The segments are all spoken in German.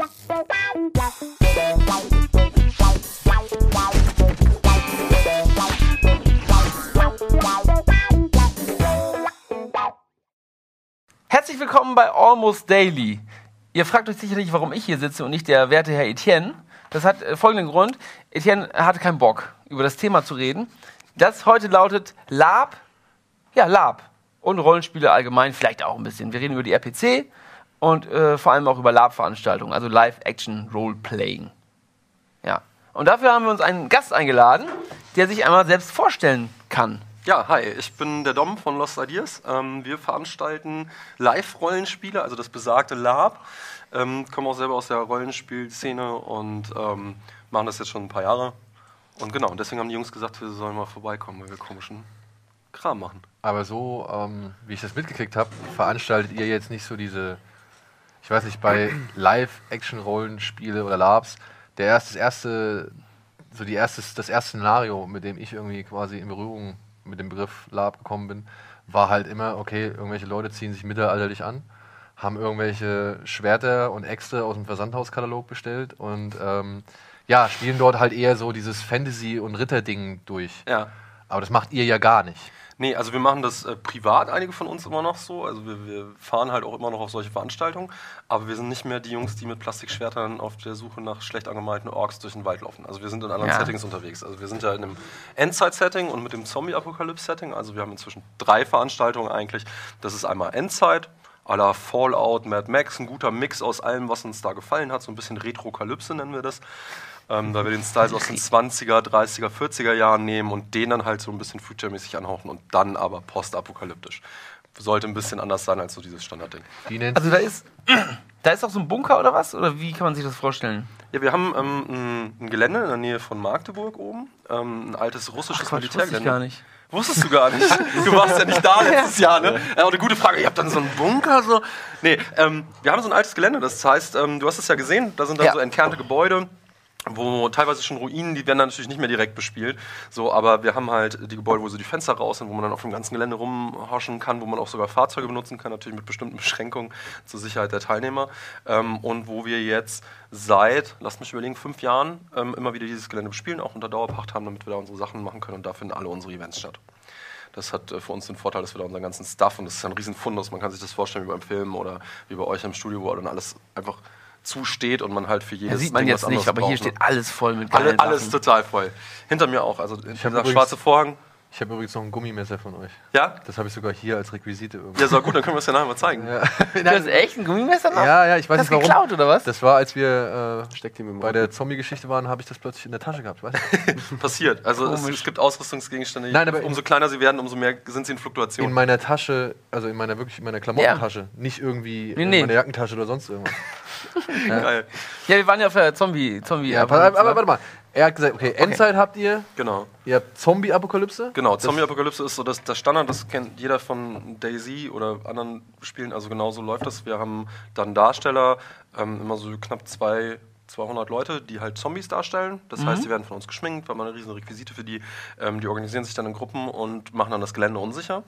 Herzlich willkommen bei Almost Daily. Ihr fragt euch sicherlich, warum ich hier sitze und nicht der werte Herr Etienne. Das hat äh, folgenden Grund. Etienne hatte keinen Bock, über das Thema zu reden. Das heute lautet Lab, ja, Lab und Rollenspiele allgemein, vielleicht auch ein bisschen. Wir reden über die RPC und äh, vor allem auch über Lab-Veranstaltungen, also Live-Action-Role-Playing. Ja. Und dafür haben wir uns einen Gast eingeladen, der sich einmal selbst vorstellen kann. Ja, hi, ich bin der Dom von Lost Ideas. Ähm, wir veranstalten Live-Rollenspiele, also das besagte Lab. Ähm, kommen auch selber aus der Rollenspielszene und ähm, machen das jetzt schon ein paar Jahre. Und genau, und deswegen haben die Jungs gesagt, wir sollen mal vorbeikommen, weil wir komischen Kram machen. Aber so, ähm, wie ich das mitgekriegt habe, veranstaltet ihr jetzt nicht so diese, ich weiß nicht, bei Live-Action-Rollenspiele oder Labs, der erste, das erste, so die erste, das erste Szenario, mit dem ich irgendwie quasi in Berührung mit dem Begriff Lab gekommen bin, war halt immer, okay, irgendwelche Leute ziehen sich mittelalterlich an, haben irgendwelche Schwerter und Äxte aus dem Versandhauskatalog bestellt und ähm, ja, spielen dort halt eher so dieses Fantasy- und Ritter-Ding durch. Ja. Aber das macht ihr ja gar nicht. Nee, also wir machen das äh, privat, einige von uns immer noch so. Also wir, wir fahren halt auch immer noch auf solche Veranstaltungen. Aber wir sind nicht mehr die Jungs, die mit Plastikschwertern auf der Suche nach schlecht angemalten Orks durch den Wald laufen. Also wir sind in anderen Ja. Settings unterwegs. Also wir sind ja in einem Endzeit-Setting und mit dem Zombie-Apokalypse-Setting. Also wir haben inzwischen drei Veranstaltungen eigentlich. Das ist einmal Endzeit, à la Fallout, Mad Max, ein guter Mix aus allem, was uns da gefallen hat. So ein bisschen Retrokalypse nennen wir das. Ähm, weil wir den Style so aus den 20er, 30er, 40er Jahren nehmen und den dann halt so ein bisschen future-mäßig anhauchen und dann aber postapokalyptisch. Sollte ein bisschen anders sein als so dieses Standardding. Also da ist, da ist auch so ein Bunker oder was? Oder wie kann man sich das vorstellen? Ja, wir haben ähm, ein, ein Gelände in der Nähe von Magdeburg oben. Ähm, ein altes russisches Quatsch, wusste ich Militärgelände. gar nicht. Wusstest du gar nicht. Du warst ja nicht da letztes Jahr, ne? Ja, aber eine gute Frage. Ihr habt dann so einen Bunker, so. Nee, ähm, wir haben so ein altes Gelände. Das heißt, ähm, du hast es ja gesehen, da sind dann Ja. so entkernte Gebäude. Wo teilweise schon Ruinen, die werden dann natürlich nicht mehr direkt bespielt. So, aber wir haben halt die Gebäude, wo so die Fenster raus sind, wo man dann auf dem ganzen Gelände rumhorchen kann, wo man auch sogar Fahrzeuge benutzen kann, natürlich mit bestimmten Beschränkungen zur Sicherheit der Teilnehmer. Ähm, und wo wir jetzt seit, lasst mich überlegen, fünf Jahren ähm, immer wieder dieses Gelände bespielen, auch unter Dauerpacht haben, damit wir da unsere Sachen machen können und da finden alle unsere Events statt. Das hat äh, für uns den Vorteil, dass wir da unseren ganzen Stuff und das ist ein riesen Fundus. Man kann sich das vorstellen wie beim Film oder wie bei euch im Studio, wo dann alles einfach zusteht und man halt für jedes Ja, sieht man Ding jetzt was nicht, aber hier braucht, ne? steht alles voll mit Alle, geilen alles Sachen. total voll. Hinter mir auch. Also dieser übrigens- schwarze Vorhang. Ich habe übrigens noch ein Gummimesser von euch. Ja? Das habe ich sogar hier als Requisite irgendwie. Ja, so gut, dann können wir es ja nachher mal zeigen. Ja, Du hast echt ein Gummimesser noch? ja, ja, ich weiß Hast nicht du warum. geklaut oder was? Das war, als wir äh, bei der Zombie-Geschichte waren, habe ich das plötzlich in der Tasche gehabt. Weißt du? Passiert. Also es, es gibt Ausrüstungsgegenstände. Nein, aber- umso kleiner sie werden, umso mehr sind sie in Fluktuation. In meiner Tasche, also in meiner wirklich in meiner Klamottentasche, nicht irgendwie Nee, in nee. meiner Jackentasche oder sonst irgendwas. Geil. Ja, wir waren ja auf der Zombie. Zombie Ja, aber, aber warte mal. Er hat gesagt, okay, Endzeit habt ihr, Genau. ihr habt Zombie-Apokalypse. Genau, Zombie-Apokalypse ist so das, das Standard, das kennt jeder von Daisy oder anderen Spielen, also genauso läuft das. Wir haben dann Darsteller, ähm, immer so knapp zwei, 200 Leute, die halt Zombies darstellen. Das heißt, die werden von uns geschminkt, wir haben eine riesen Requisite für die. Ähm, die organisieren sich dann in Gruppen und machen dann das Gelände unsicher.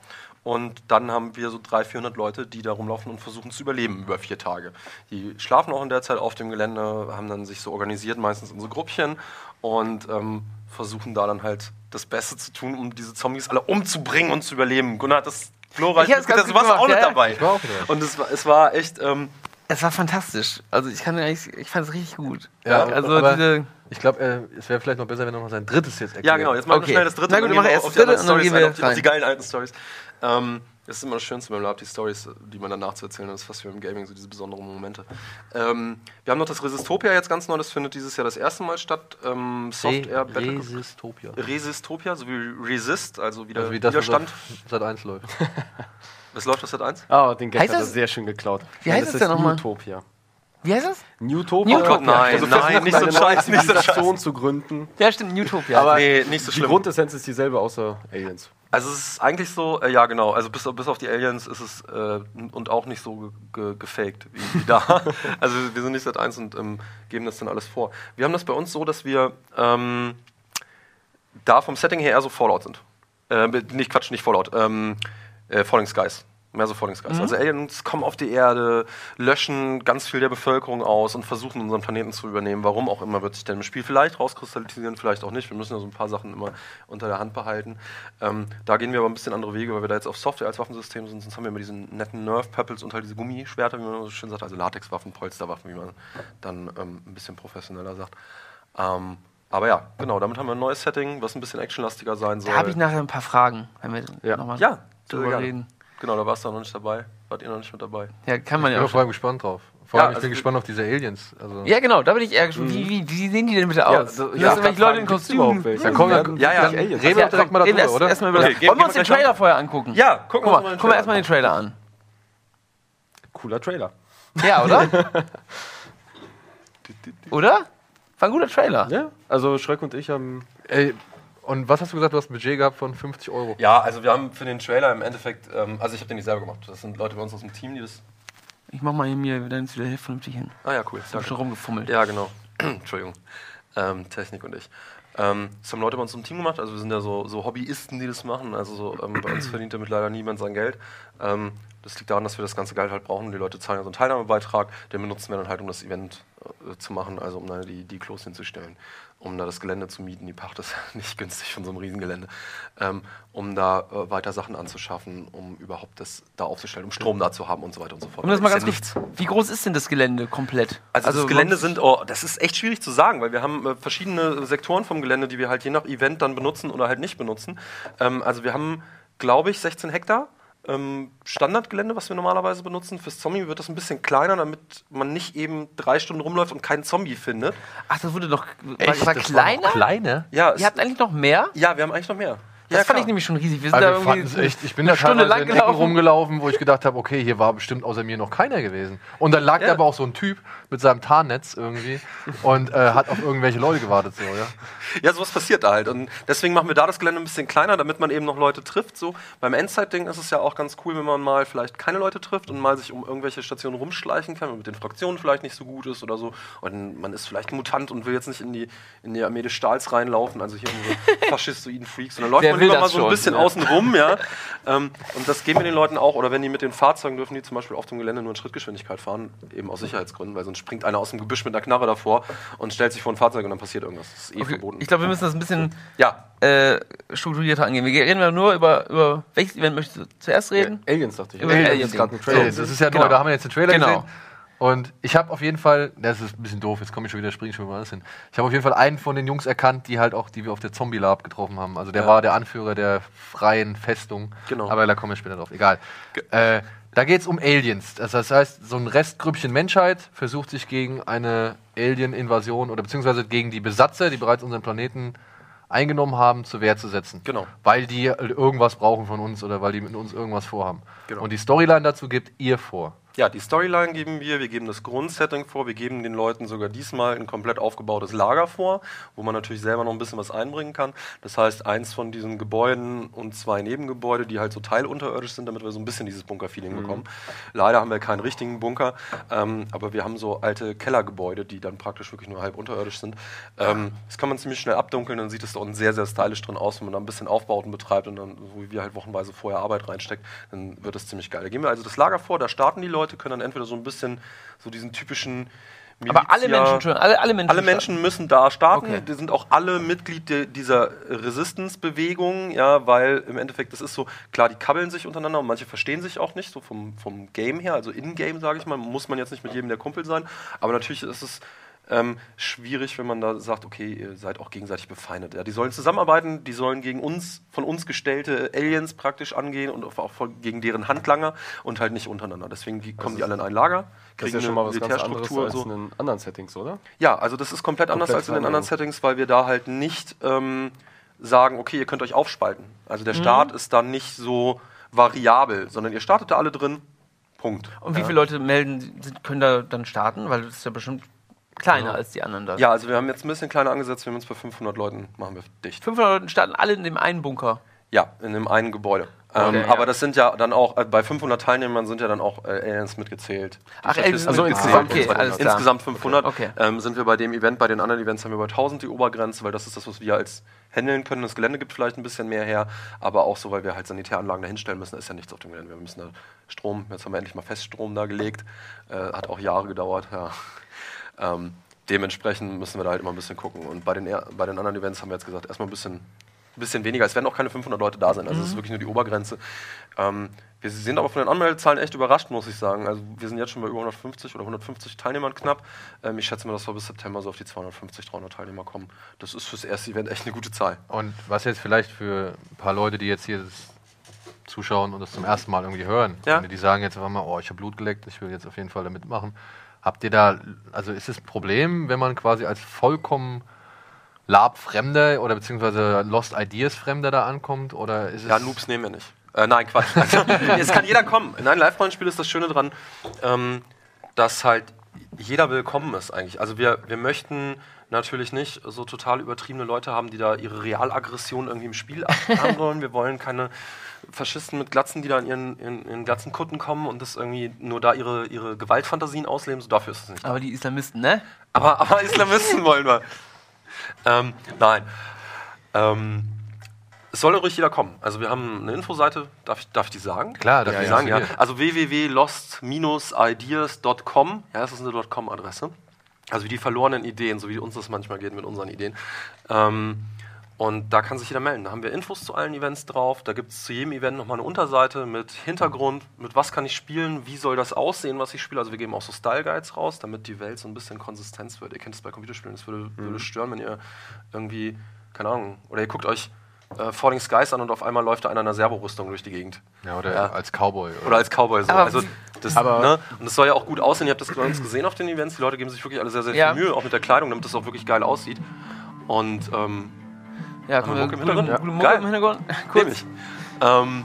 Und dann haben wir so 300, 400 Leute, die da rumlaufen und versuchen zu überleben über vier Tage. Die schlafen auch in der Zeit auf dem Gelände, haben dann sich so organisiert, meistens in so Gruppchen und ähm, versuchen da dann halt das Beste zu tun, um diese Zombies alle umzubringen und zu überleben. Gunnar hat das glorreich Ich mitgekriegt, du warst auch gemacht, mit ja, dabei. Ich war auch dabei. Und es war, es war echt, ähm, Es war fantastisch. Also ich kann eigentlich, ich fand es richtig gut. Ja, also aber diese, ich glaube, äh, es wäre vielleicht noch besser, wenn er noch sein drittes jetzt erklärt. ja genau, jetzt machen wir Okay. schnell das dritte. Na gut, wir machen wir erst das dritte und dann gehen wir auf die, auf die rein. geilen alten Stories. Ähm, das ist immer das Schönste beim Lab, die Stories, die man danach zu erzählen hat. Das ist fast wie im Gaming, so diese besonderen Momente. Ähm, wir haben noch das Resistopia jetzt ganz neu, das findet dieses Jahr das erste Mal statt. Ähm, Software Re Battle Resistopia. Resistopia, so wie Resist, also wieder Also wie das, Widerstand. Sat 1 läuft. Das läuft auf Sat 1? Ah, den Gag Heißt hat er das- sehr schön geklaut. Wie heißt das es denn nochmal? Newtopia. wie heißt das? Newtopia? Oh Gott, nein, also nein, nicht so ein Scheiß, nicht so Zivilisation zu gründen. Ja, stimmt, Newtopia. Aber Nee, nicht so die schlimm. Grundessenz ist dieselbe, außer Aliens. Also es ist eigentlich so, äh, ja genau, also bis, bis auf die Aliens ist es äh, und auch nicht so ge ge gefaked wie, wie da. also wir sind nicht seit eins und ähm, geben das dann alles vor. Wir haben das bei uns so, dass wir ähm, da vom Setting her eher so Fallout sind. Äh, nicht Quatsch, nicht Fallout, ähm, äh, Falling Skies. Mehr so Vorlingsgeist. Mhm. Also Aliens kommen auf die Erde, löschen ganz viel der Bevölkerung aus und versuchen unseren Planeten zu übernehmen. Warum auch immer wird sich dann im Spiel vielleicht rauskristallisieren, vielleicht auch nicht. Wir müssen ja so ein paar Sachen immer unter der Hand behalten. Ähm, da gehen wir aber ein bisschen andere Wege, weil wir da jetzt auf Software als Waffensystem sind. Sonst haben wir immer diesen netten Nerf-Pebbles und halt diese Gummischwerter, wie man so schön sagt, also Latexwaffen, Polsterwaffen, wie man dann ähm, ein bisschen professioneller sagt. Ähm, aber ja, genau, damit haben wir ein neues Setting, was ein bisschen actionlastiger sein soll. Da habe ich nachher ein paar Fragen, wenn wir Ja. nochmal ja, drüber gerne. reden. Genau, da warst du noch nicht dabei. Wart ihr noch nicht mit dabei? Ja, kann man Ich ja bin auch. vor allem gespannt drauf. Vor Ja, allem, ich also bin gespannt auf diese Aliens. Also, Ja, genau, da bin ich eher gespannt. Wie, wie, wie sehen die denn bitte aus? so- Sind ja, das welche Leute in Kostümen? welche? Dann komm, Werden ja, ja. Aliens? Reden wir direkt mal darüber, oder? erst, erst mal über Okay, Wollen wir uns den Trailer vorher angucken? Ja, gucken Guck wir mal, uns mal den gucken wir erstmal den Trailer an. Cooler Trailer. Ja, oder? oder? War ein guter Trailer. Ja, also Schröck und ich haben. Ey, und was hast du gesagt? Du hast ein Budget gehabt von 50 Euro. Ja, also wir haben für den Trailer im Endeffekt, ähm, also ich habe den nicht selber gemacht. Das sind Leute bei uns aus dem Team, die das. Ich mach mal hier mir dann ist wieder vernünftig hin. Ah ja, cool. Ich hab Danke. schon rumgefummelt. Ja, genau. Entschuldigung. Ähm, Technik und ich. Ähm, das haben Leute bei uns im Team gemacht. Also wir sind ja so, so Hobbyisten, die das machen. Also so, ähm, bei uns verdient damit leider niemand sein Geld. Ähm, das liegt daran, dass wir das ganze Geld halt brauchen. Die Leute zahlen ja so einen Teilnahmebeitrag. Den benutzen wir dann halt, um das Event zu machen, also um da die, die Klos hinzustellen. Um da das Gelände zu mieten. Die Pacht ist nicht günstig von so einem Riesengelände. Ähm, um da äh, weiter Sachen anzuschaffen, um überhaupt das da aufzustellen, um Strom da zu haben und so weiter und so fort. Um das mal ganz ja kurz. Wie groß ist denn das Gelände komplett? also, das Gelände sind, oh, das ist echt schwierig zu sagen, weil wir haben äh, verschiedene Sektoren vom Gelände, die wir halt je nach Event dann benutzen oder halt nicht benutzen. Ähm, also wir haben, glaube ich, 16 Hektar. Ähm, Standardgelände, was wir normalerweise benutzen. Fürs Zombie wird das ein bisschen kleiner, damit man nicht eben drei Stunden rumläuft und keinen Zombie findet. Ach, das wurde war, Echt? war Das kleiner? noch kleine? Ja, Ihr habt eigentlich noch mehr? ja wir haben eigentlich noch mehr. Das ja, fand ich nämlich schon riesig. Wir sind Also da wir irgendwie fanden's echt, ich bin eine da Stunde lang in Ecken gelaufen. rumgelaufen, wo ich gedacht habe, okay, hier war bestimmt außer mir noch keiner gewesen. Und dann lag Ja. da aber auch so ein Typ mit seinem Tarnnetz irgendwie und äh, hat auf irgendwelche Leute gewartet. So, ja. Ja, sowas passiert da halt. Und deswegen machen wir da das Gelände ein bisschen kleiner, damit man eben noch Leute trifft. So. Beim Endzeit-Ding ist es ja auch ganz cool, wenn man mal vielleicht keine Leute trifft und mal sich um irgendwelche Stationen rumschleichen kann, wenn man mit den Fraktionen vielleicht nicht so gut ist oder so. Und man ist vielleicht ein Mutant und will jetzt nicht in die, in die Armee des Stahls reinlaufen, also hier unsere faschistoiden Freaks. Und dann läuft Wer man will lieber mal so ein schon, bisschen ja. außen rum, ja. ähm, und das geben wir den Leuten auch. Oder wenn die mit den Fahrzeugen dürfen, die zum Beispiel auf dem Gelände nur in Schrittgeschwindigkeit fahren, eben aus Sicherheitsgründen, weil sonst springt einer aus dem Gebüsch mit einer Knarre davor und stellt sich vor ein Fahrzeug und dann passiert irgendwas. Das ist eh Okay, verboten. Ich glaube, wir müssen das ein bisschen Ja, äh, strukturierter angehen. Wir reden ja nur über, über welches Event möchtest du zuerst reden? Aliens, dachte ich. Über Aliens Aliens. Trailer. das ist ja Genau. neu, da haben wir jetzt den Trailer Genau. gesehen. Und ich habe auf jeden Fall, das ist ein bisschen doof, jetzt komme ich schon wieder, springe ich schon mal anders hin. Ich habe auf jeden Fall einen von den Jungs erkannt, die halt auch, die wir auf der Zombie Lab getroffen haben. Also der Ja. war der Anführer der freien Festung. Genau. Aber da kommen wir später drauf. Egal. Äh, da geht es um Aliens. Das das heißt, so ein Restgrüppchen Menschheit versucht sich gegen eine Alien-Invasion oder beziehungsweise gegen die Besatzer, die bereits unseren Planeten eingenommen haben, zur Wehr zu setzen. Genau. Weil die irgendwas brauchen von uns oder weil die mit uns irgendwas vorhaben. Genau. Und die Storyline dazu gibt ihr vor. Ja, die Storyline geben wir, wir geben das Grundsetting vor, wir geben den Leuten sogar diesmal ein komplett aufgebautes Lager vor, wo man natürlich selber noch ein bisschen was einbringen kann. Das heißt, eins von diesen Gebäuden und zwei Nebengebäude, die halt so teilunterirdisch sind, damit wir so ein bisschen dieses Bunker-Feeling bekommen. Leider haben wir keinen richtigen Bunker, ähm, aber wir haben so alte Kellergebäude, die dann praktisch wirklich nur halb unterirdisch sind. Ähm, das kann man ziemlich schnell abdunkeln, dann sieht es da unten sehr, sehr stylisch drin aus, wenn man da ein bisschen Aufbauten betreibt und dann, so wie wir halt wochenweise vorher Arbeit reinsteckt, dann wird das ziemlich geil. Da geben wir also das Lager vor, da starten die Leute, können dann entweder so ein bisschen so diesen typischen Aber alle Menschen alle, alle Menschen. alle Menschen müssen da starten. Okay. Die sind auch alle Mitglied de- dieser Resistance-Bewegung, ja, weil im Endeffekt, das ist so, klar, die kabbeln sich untereinander und manche verstehen sich auch nicht, so vom, vom Game her, also in-game, sage ich mal, muss man jetzt nicht mit jedem der Kumpel sein, aber natürlich ist es ähm, schwierig, wenn man da sagt, okay, ihr seid auch gegenseitig befeindet. Ja, die sollen zusammenarbeiten, die sollen gegen uns, von uns gestellte Aliens praktisch angehen und auch von- gegen deren Handlanger und halt nicht untereinander. Deswegen die, kommen die alle in ein Lager, Das ist kriegen ja schon mal eine was ganz anderes als so. in den anderen Settings, oder? Ja, also das ist komplett, anders Komplett als in den andere. anderen Settings, weil wir da halt nicht ähm, sagen, okay, ihr könnt euch aufspalten. Also der Start ist dann nicht so variabel, sondern ihr startet da alle drin. Punkt. Und wie viele Leute melden, können da dann starten? Weil das ist ja bestimmt kleiner als die anderen da. Ja, also wir haben jetzt ein bisschen kleiner angesetzt, wir haben uns bei 500 Leuten machen wir dicht. 500 Leute starten alle in dem einen Bunker. Ja, in dem einen Gebäude. Ähm, Okay, aber ja. das sind ja dann auch, äh, bei 500 Teilnehmern sind ja dann auch äh, Aliens mitgezählt. Ach, Statisten also insgesamt, okay. Insgesamt 500 Okay. ähm, sind wir bei dem Event. Bei den anderen Events haben wir bei 1000 die Obergrenze, weil das ist das, was wir als handeln können. Das Gelände gibt vielleicht ein bisschen mehr her, aber auch so, weil wir halt Sanitäranlagen da hinstellen müssen, ist ja nichts auf dem Gelände. Wir müssen da Strom, jetzt haben wir endlich mal Feststrom da gelegt. Äh, hat auch Jahre gedauert, ja. Ähm, dementsprechend müssen wir da halt immer ein bisschen gucken. Und bei den, bei den anderen Events haben wir jetzt gesagt, erstmal ein bisschen, bisschen weniger. Es werden auch keine 500 Leute da sein. Also es ist wirklich nur die Obergrenze. Ähm, wir sind aber von den Anmeldezahlen echt überrascht, muss ich sagen. Also wir sind jetzt schon bei über 150 oder 150 Teilnehmern knapp. Ähm, ich schätze mal, dass wir bis September so auf die 250, 300 Teilnehmer kommen. Das ist fürs erste Event echt eine gute Zahl. Und was jetzt vielleicht für ein paar Leute, die jetzt hier zuschauen und das zum ersten Mal irgendwie hören, Ja. die sagen jetzt einfach mal, oh, ich habe Blut geleckt, ich will jetzt auf jeden Fall da mitmachen. Habt ihr da, also ist es ein Problem, wenn man quasi als vollkommen Lab-Fremder oder beziehungsweise Lost Ideas-Fremder da ankommt? Oder ist es Ja, Noobs nehmen wir nicht. Äh, nein, Quatsch. Also, es kann jeder kommen. In einem Live-Rollenspiel ist das Schöne dran, ähm, dass halt jeder willkommen ist eigentlich. Also wir, wir möchten natürlich nicht so total übertriebene Leute haben, die da ihre Realaggression irgendwie im Spiel wollen. Wir wollen keine Faschisten mit Glatzen, die da in ihren, in, in Glatzenkutten kommen und das irgendwie nur da ihre, ihre Gewaltfantasien ausleben. So dafür ist es nicht. Aber die Islamisten, ne? Aber, aber Islamisten wollen wir. Ähm, nein. Ähm, es soll ruhig jeder kommen. Also wir haben eine Infoseite, darf ich, darf ich die sagen? Klar, darf das ich ja, sagen, ja. ja. Also www.lost-ideas.com, ja, das ist eine .com-Adresse. Also wie die verlorenen Ideen, so wie uns das manchmal geht mit unseren Ideen. Ähm, und da kann sich jeder melden. Da haben wir Infos zu allen Events drauf. Da gibt es zu jedem Event nochmal eine Unterseite mit Hintergrund, mit was kann ich spielen, wie soll das aussehen, was ich spiele. Also wir geben auch so Style Guides raus, damit die Welt so ein bisschen Konsistenz wird. Ihr kennt es bei Computerspielen, es würde, würde stören, wenn ihr irgendwie, keine Ahnung, oder ihr guckt euch äh, Falling Skies an und auf einmal läuft da einer in einer Servorüstung durch die Gegend. ja, oder Ja. als Cowboy? Oder als Cowboy so. Aber also das, aber- ne? Und das soll ja auch gut aussehen. Ihr habt das bei uns gesehen auf den Events. Die Leute geben sich wirklich alle sehr, sehr Ja. viel Mühe, auch mit der Kleidung, damit das auch wirklich geil aussieht. Und ähm, Ja, mal, Mucke im Hintergrund? gute Mucke Geil. im Hintergrund. Nehm ich. Ähm,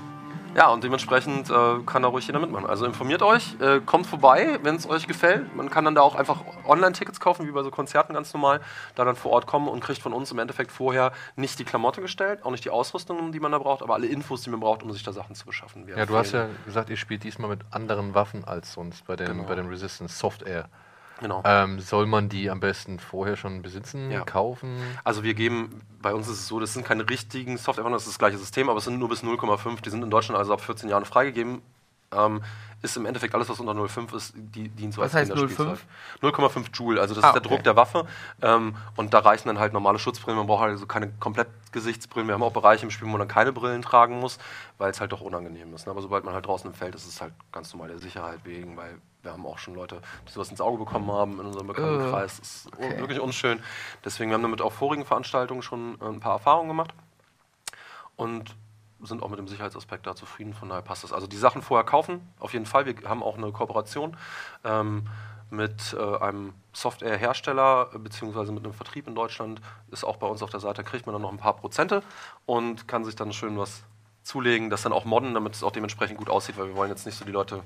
ja, und dementsprechend äh, kann da ruhig jeder mitmachen. Also informiert euch, äh, kommt vorbei, wenn es euch gefällt. Man kann dann da auch einfach Online-Tickets kaufen, wie bei so Konzerten ganz normal. Da dann vor Ort kommen und kriegt von uns im Endeffekt vorher nicht die Klamotte gestellt, auch nicht die Ausrüstung, die man da braucht, aber alle Infos, die man braucht, um sich da Sachen zu beschaffen. Wir Ja, du hast ja gesagt, ihr spielt diesmal mit anderen Waffen als sonst bei den, Genau. bei den Resistance Soft Air. Genau. Ähm, soll man die am besten vorher schon besitzen, Ja. kaufen? Also wir geben, bei uns ist es so, das sind keine richtigen Software, das ist das gleiche System, aber es sind nur bis 0,5. Die sind in Deutschland also ab 14 Jahren freigegeben. Ähm, ist im Endeffekt alles, was unter 0,5 ist, die dient so Was als heißt Kinderspielzeug. 0,5 Joule, also das Ah, ist der okay. Druck der Waffe. Ähm, und da reichen dann halt normale Schutzbrillen. Man braucht also keine Komplettgesichtsbrillen. Wir haben auch Bereiche im Spiel, wo man dann keine Brillen tragen muss, weil es halt doch unangenehm ist. ne? Aber sobald man halt draußen im Feld ist, ist es halt ganz normal der Sicherheit wegen, weil wir haben auch schon Leute, die sowas ins Auge bekommen haben in unserem Bekanntenkreis. Das ist un- wirklich unschön. Deswegen, wir haben damit auf vorigen Veranstaltungen schon äh, ein paar Erfahrungen gemacht und sind auch mit dem Sicherheitsaspekt da zufrieden, von daher passt das. Also die Sachen vorher kaufen, auf jeden Fall. Wir haben auch eine Kooperation ähm, mit äh, einem Software-Hersteller äh, beziehungsweise mit einem Vertrieb in Deutschland. Ist auch bei uns auf der Seite, kriegt man dann noch ein paar Prozente und kann sich dann schön was zulegen, das dann auch modden, damit es auch dementsprechend gut aussieht, weil wir wollen jetzt nicht so die Leute...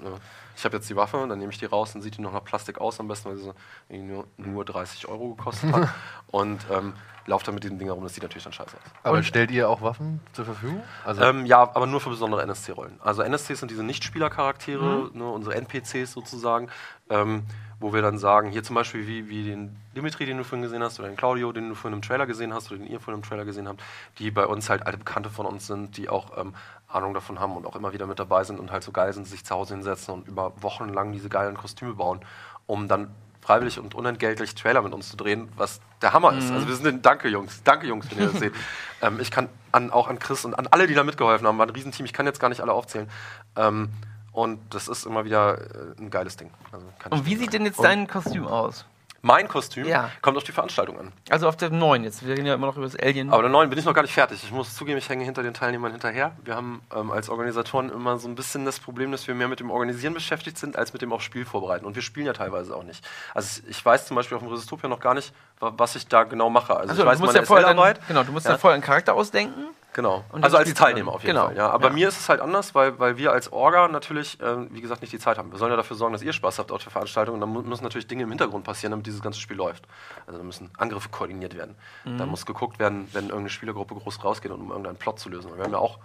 Ne, ich habe jetzt die Waffe, dann nehme ich die raus, dann sieht die noch nach Plastik aus, am besten, weil sie so nur, nur 30 Euro gekostet hat. und ähm, laufe dann mit diesen Dingen rum, das sieht natürlich dann scheiße aus. Aber stellt ihr auch Waffen zur Verfügung? Also, Ähm, ja, aber nur für besondere NSC-Rollen. Also NSCs sind diese Nichtspielercharaktere, ne, unsere NPCs sozusagen, ähm, wo wir dann sagen, hier zum Beispiel wie, wie den Dimitri, den du vorhin gesehen hast, oder den Claudio, den du vorhin im Trailer gesehen hast, oder den ihr vorhin im Trailer gesehen habt, die bei uns halt alte Bekannte von uns sind, die auch ähm, Ahnung davon haben und auch immer wieder mit dabei sind und halt so geil sind, sich zu Hause hinsetzen und über Wochen lang diese geilen Kostüme bauen, um dann freiwillig und unentgeltlich Trailer mit uns zu drehen, was der Hammer ist. Also wir sind den Danke Jungs, danke Jungs, wenn ihr das seht. Ähm, ich kann an, auch an Chris und an alle, die da mitgeholfen haben, war ein Riesenteam, ich kann jetzt gar nicht alle aufzählen. Ähm, und das ist immer wieder äh, ein geiles Ding. Also Und wie sieht denn jetzt dein Kostüm aus? Mein Kostüm Ja. kommt auf die Veranstaltung an. Also auf der neuen jetzt. Wir reden ja immer noch über das Alien. Aber der neuen bin ich noch gar nicht fertig. Ich muss zugeben, ich hänge hinter den Teilnehmern hinterher. Wir haben ähm, als Organisatoren immer so ein bisschen das Problem, dass wir mehr mit dem Organisieren beschäftigt sind, als mit dem auch Spiel vorbereiten. Und wir spielen ja teilweise auch nicht. Also ich weiß zum Beispiel auf dem Resistopia noch gar nicht, was ich da genau mache. Also Achso, ich weiß du musst meine ja SL-Arbeit. genau, du musst Ja. vorher einen Charakter ausdenken. Genau. Also als Teilnehmer auf jeden Genau. Fall. Ja. Aber Ja. mir ist es halt anders, weil, weil wir als Orga natürlich, äh, wie gesagt, nicht die Zeit haben. Wir sollen ja dafür sorgen, dass ihr Spaß habt auf der Veranstaltung. Und dann mu- müssen natürlich Dinge im Hintergrund passieren, damit dieses ganze Spiel läuft. Also da müssen Angriffe koordiniert werden. Mhm. Da muss geguckt werden, wenn irgendeine Spielergruppe groß rausgeht, um irgendeinen Plot zu lösen. Und wir haben ja auch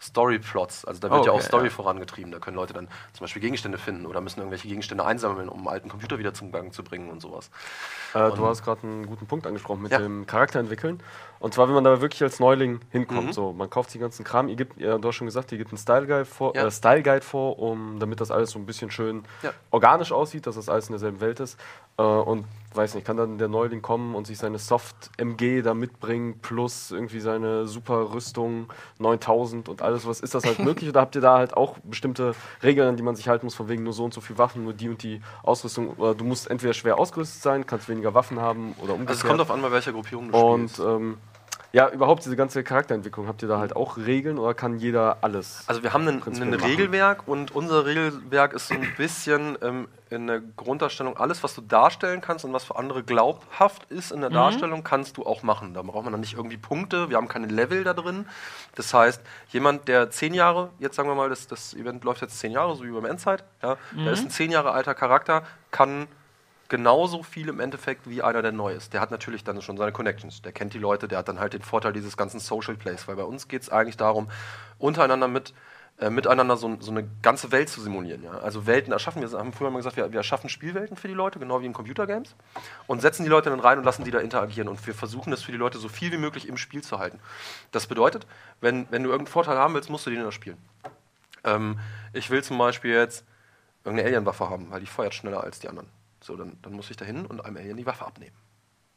Story-Plots. Also da wird Oh, ja auch okay, Story ja. vorangetrieben. Da können Leute dann zum Beispiel Gegenstände finden oder müssen irgendwelche Gegenstände einsammeln, um einen alten Computer wieder zum Gang zu bringen und sowas. Äh, du hast gerade einen guten Punkt angesprochen mit Ja. dem Charakter entwickeln. Und zwar, wenn man da wirklich als Neuling hinkommt. Mhm. So, man kauft den ganzen Kram. Ihr gibt, ja, du hast schon gesagt, ihr gibt einen Style Guide vor, Ja. äh, Style Guide vor um, damit das alles so ein bisschen schön Ja. organisch aussieht, dass das alles in derselben Welt ist. Äh, und weiß nicht, kann dann der Neuling kommen und sich seine Soft MG da mitbringen, plus irgendwie seine super Rüstung 9000 und alles was. Ist das halt möglich oder habt ihr da halt auch bestimmte Regeln, an die man sich halten muss, von wegen nur so und so viel Waffen, nur die und die Ausrüstung? Oder du musst entweder schwer ausgerüstet sein, kannst weniger Waffen haben oder umgekehrt. Also es kommt auf an, bei welcher Gruppierung du Und spielst. ähm, ja, überhaupt diese ganze Charakterentwicklung, habt ihr da halt auch Regeln oder kann jeder alles? Also wir haben ein. Regelwerk und unser Regelwerk ist so ein bisschen ähm, in der Grunddarstellung, alles, was du darstellen kannst und was für andere glaubhaft ist in der Darstellung, kannst du auch machen. Da braucht man dann nicht irgendwie Punkte, wir haben keine Level da drin. Das heißt, jemand, der zehn Jahre, jetzt sagen wir mal, das, das Event läuft jetzt zehn Jahre, so wie beim Endzeit, ja, der ist ein zehn Jahre alter Charakter, kann genauso viel im Endeffekt wie einer, der neu ist. Der hat natürlich dann schon seine Connections, der kennt die Leute, der hat dann halt den Vorteil dieses ganzen Social Plays, weil bei uns geht es eigentlich darum, untereinander mit äh, miteinander so, so eine ganze Welt zu simulieren. Ja? Also Welten erschaffen. Wir haben früher mal gesagt, wir, wir erschaffen Spielwelten für die Leute, genau wie in Computergames, und setzen die Leute dann rein und lassen die da interagieren. Und wir versuchen das für die Leute so viel wie möglich im Spiel zu halten. Das bedeutet, wenn, wenn du irgendeinen Vorteil haben willst, musst du den da spielen. Ähm, ich will zum Beispiel jetzt irgendeine Alien-Waffe haben, weil die feuert schneller als die anderen. So, dann, dann muss ich da hin und einem Alien die Waffe abnehmen.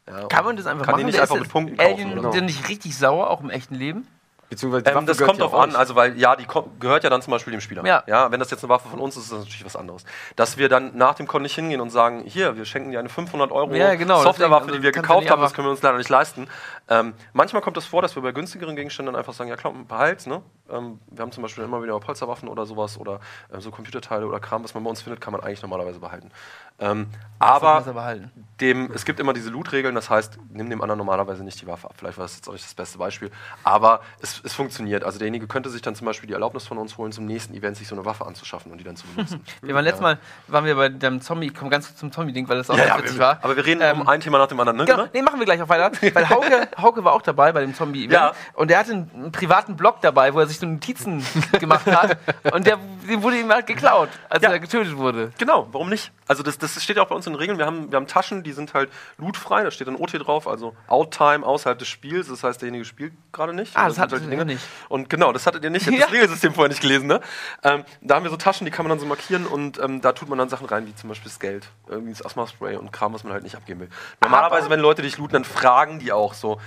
Ja, Kann man das einfach kann machen? den nicht Der einfach ist mit Punkten Alien, kaufen. oder? der nicht richtig sauer, auch im echten Leben? Beziehungsweise die Ähm, Waffe das kommt ja drauf an, also weil ja, die gehört ja dann zum Beispiel dem Spieler. Ja. wenn das jetzt eine Waffe von uns ist, ist das natürlich was anderes. Dass wir dann nach dem Con nicht hingehen und sagen, hier, wir schenken dir eine 500 Euro Ja, genau, Softwarewaffe, deswegen, die wir also gekauft haben, das können wir uns leider nicht leisten. Ähm, manchmal kommt es vor, dass wir bei günstigeren Gegenständen einfach sagen, ja klar, behalt's, ne? Ähm, wir haben zum Beispiel immer wieder Polsterwaffen oder sowas oder äh, so Computerteile oder Kram, was man bei uns findet, kann man eigentlich normalerweise behalten. Ähm, aber behalten. dem, es gibt immer diese Loot-Regeln, das heißt, nimm dem anderen normalerweise nicht die Waffe ab. Vielleicht war das jetzt auch nicht das beste Beispiel, aber es, es funktioniert. Also derjenige könnte sich dann zum Beispiel die Erlaubnis von uns holen, zum nächsten Event sich so eine Waffe anzuschaffen und die dann zu benutzen. Wir waren letztes Mal, waren wir bei dem Zombie, ich komme ganz kurz zum Zombie-Ding, weil das auch ja, ja, witzig wir, war. aber wir reden Ähm, um ein Thema nach dem anderen, ne? Genau, nee, machen wir gleich auch weiter. Weil Hauke, Hauke war auch dabei bei dem Zombie-Event. Ja. Und der hatte einen, einen privaten Blog dabei, wo er sich so Notizen gemacht hat. Und der, dem wurde ihm halt geklaut, als Ja. er getötet wurde. Genau, warum nicht? Also das, das steht ja auch bei uns in den Regeln. Wir haben, wir haben Taschen, die sind halt lootfrei, da steht dann OT drauf, also Outtime außerhalb des Spiels. Das heißt, derjenige spielt gerade nicht. Ah, Und das sind hattet halt ihr Dinge. nicht. Und genau, das hattet ihr nicht. Ich Ja. das Regelsystem vorher nicht gelesen, ne? Ähm, da haben wir so Taschen, die kann man dann so markieren und ähm, da tut man dann Sachen rein, wie zum Beispiel das Geld, irgendwie das Asthma-Spray und Kram, was man halt nicht abgeben will. Normalerweise, wenn Leute dich looten, dann fragen die auch so,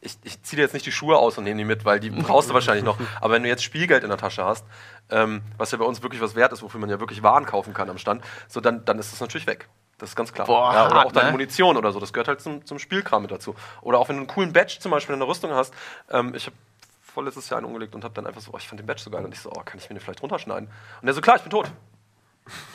ich, ich ziehe dir jetzt nicht die Schuhe aus und nehme die mit, weil die brauchst du wahrscheinlich noch. Aber wenn du jetzt Spielgeld in der Tasche hast, ähm, was ja bei uns wirklich was wert ist, wofür man ja wirklich Waren kaufen kann am Stand, so dann, dann ist das natürlich weg. Das ist ganz klar. Boah, ja, oder hart, auch deine ne? Munition oder so, das gehört halt zum, zum Spielkram mit dazu. Oder auch wenn du einen coolen Badge zum Beispiel in der Rüstung hast. Ähm, ich habe vorletztes Jahr einen umgelegt und habe dann einfach so, oh, ich fand den Badge so geil. Und ich so, oh, kann ich mir den vielleicht runterschneiden? Und der so, klar, ich bin tot.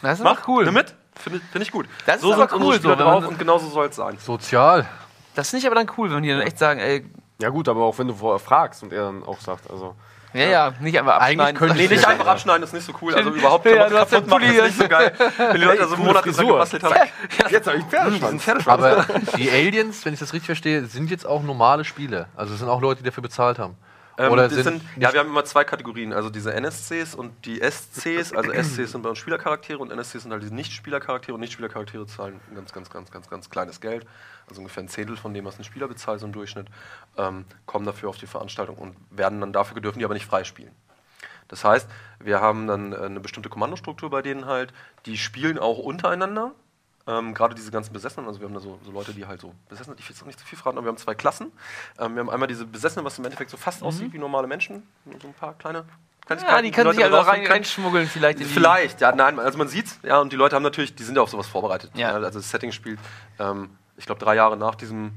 Das ist Mach, cool. Nimm mit. Finde ich, find ich gut. Das ist so aber sind cool, so, drauf und genauso soll es sein. Sozial. Das finde ich aber dann cool, wenn die dann echt sagen, ey, Ja gut, aber auch wenn du vorher fragst und er dann auch sagt, also ja, ja, nicht einfach abschneiden. Eigentlich könnte Nee, ich- nicht einfach abschneiden, ist nicht so cool. Also überhaupt Ja, du hast den kaputt machen ist nicht so geil. Wenn die Leute also Monate dran gebastelt haben. jetzt habe ich Pferdeschwanz. Aber die Aliens, wenn ich das richtig verstehe, sind jetzt auch normale Spiele. Also es sind auch Leute, die dafür bezahlt haben. Ähm, Oder sind, sind, ja, wir haben immer zwei Kategorien, also diese NSCs und die SCs. Also SCs sind bei uns Spielercharaktere und NSCs sind halt diese Nicht-Spielercharaktere und Nicht-Spielercharaktere zahlen ein ganz, ganz, ganz, ganz, ganz kleines Geld. Also ungefähr ein Zehntel von dem, was ein Spieler bezahlt, so im Durchschnitt, ähm, kommen dafür auf die Veranstaltung und werden dann dafür dürfen die aber nicht freispielen. Das heißt, wir haben dann äh, eine bestimmte Kommandostruktur bei denen halt, die spielen auch untereinander. Ähm, Gerade diese ganzen Besessenen, also wir haben da so, so Leute, die halt so besessen sind, ich will jetzt auch nicht zu viel verraten, aber wir haben zwei Klassen. Ähm, wir haben einmal diese Besessenen, was im Endeffekt so fast aussieht wie normale Menschen, so ein paar kleine Ja, die können Leute sich also rein, reinschmuggeln vielleicht die... Vielleicht, ja, nein, also man sieht's, ja, und die Leute haben natürlich, die sind ja auf sowas vorbereitet. Ja. also das Setting spielt, ähm, ich glaube, drei Jahre nach diesem,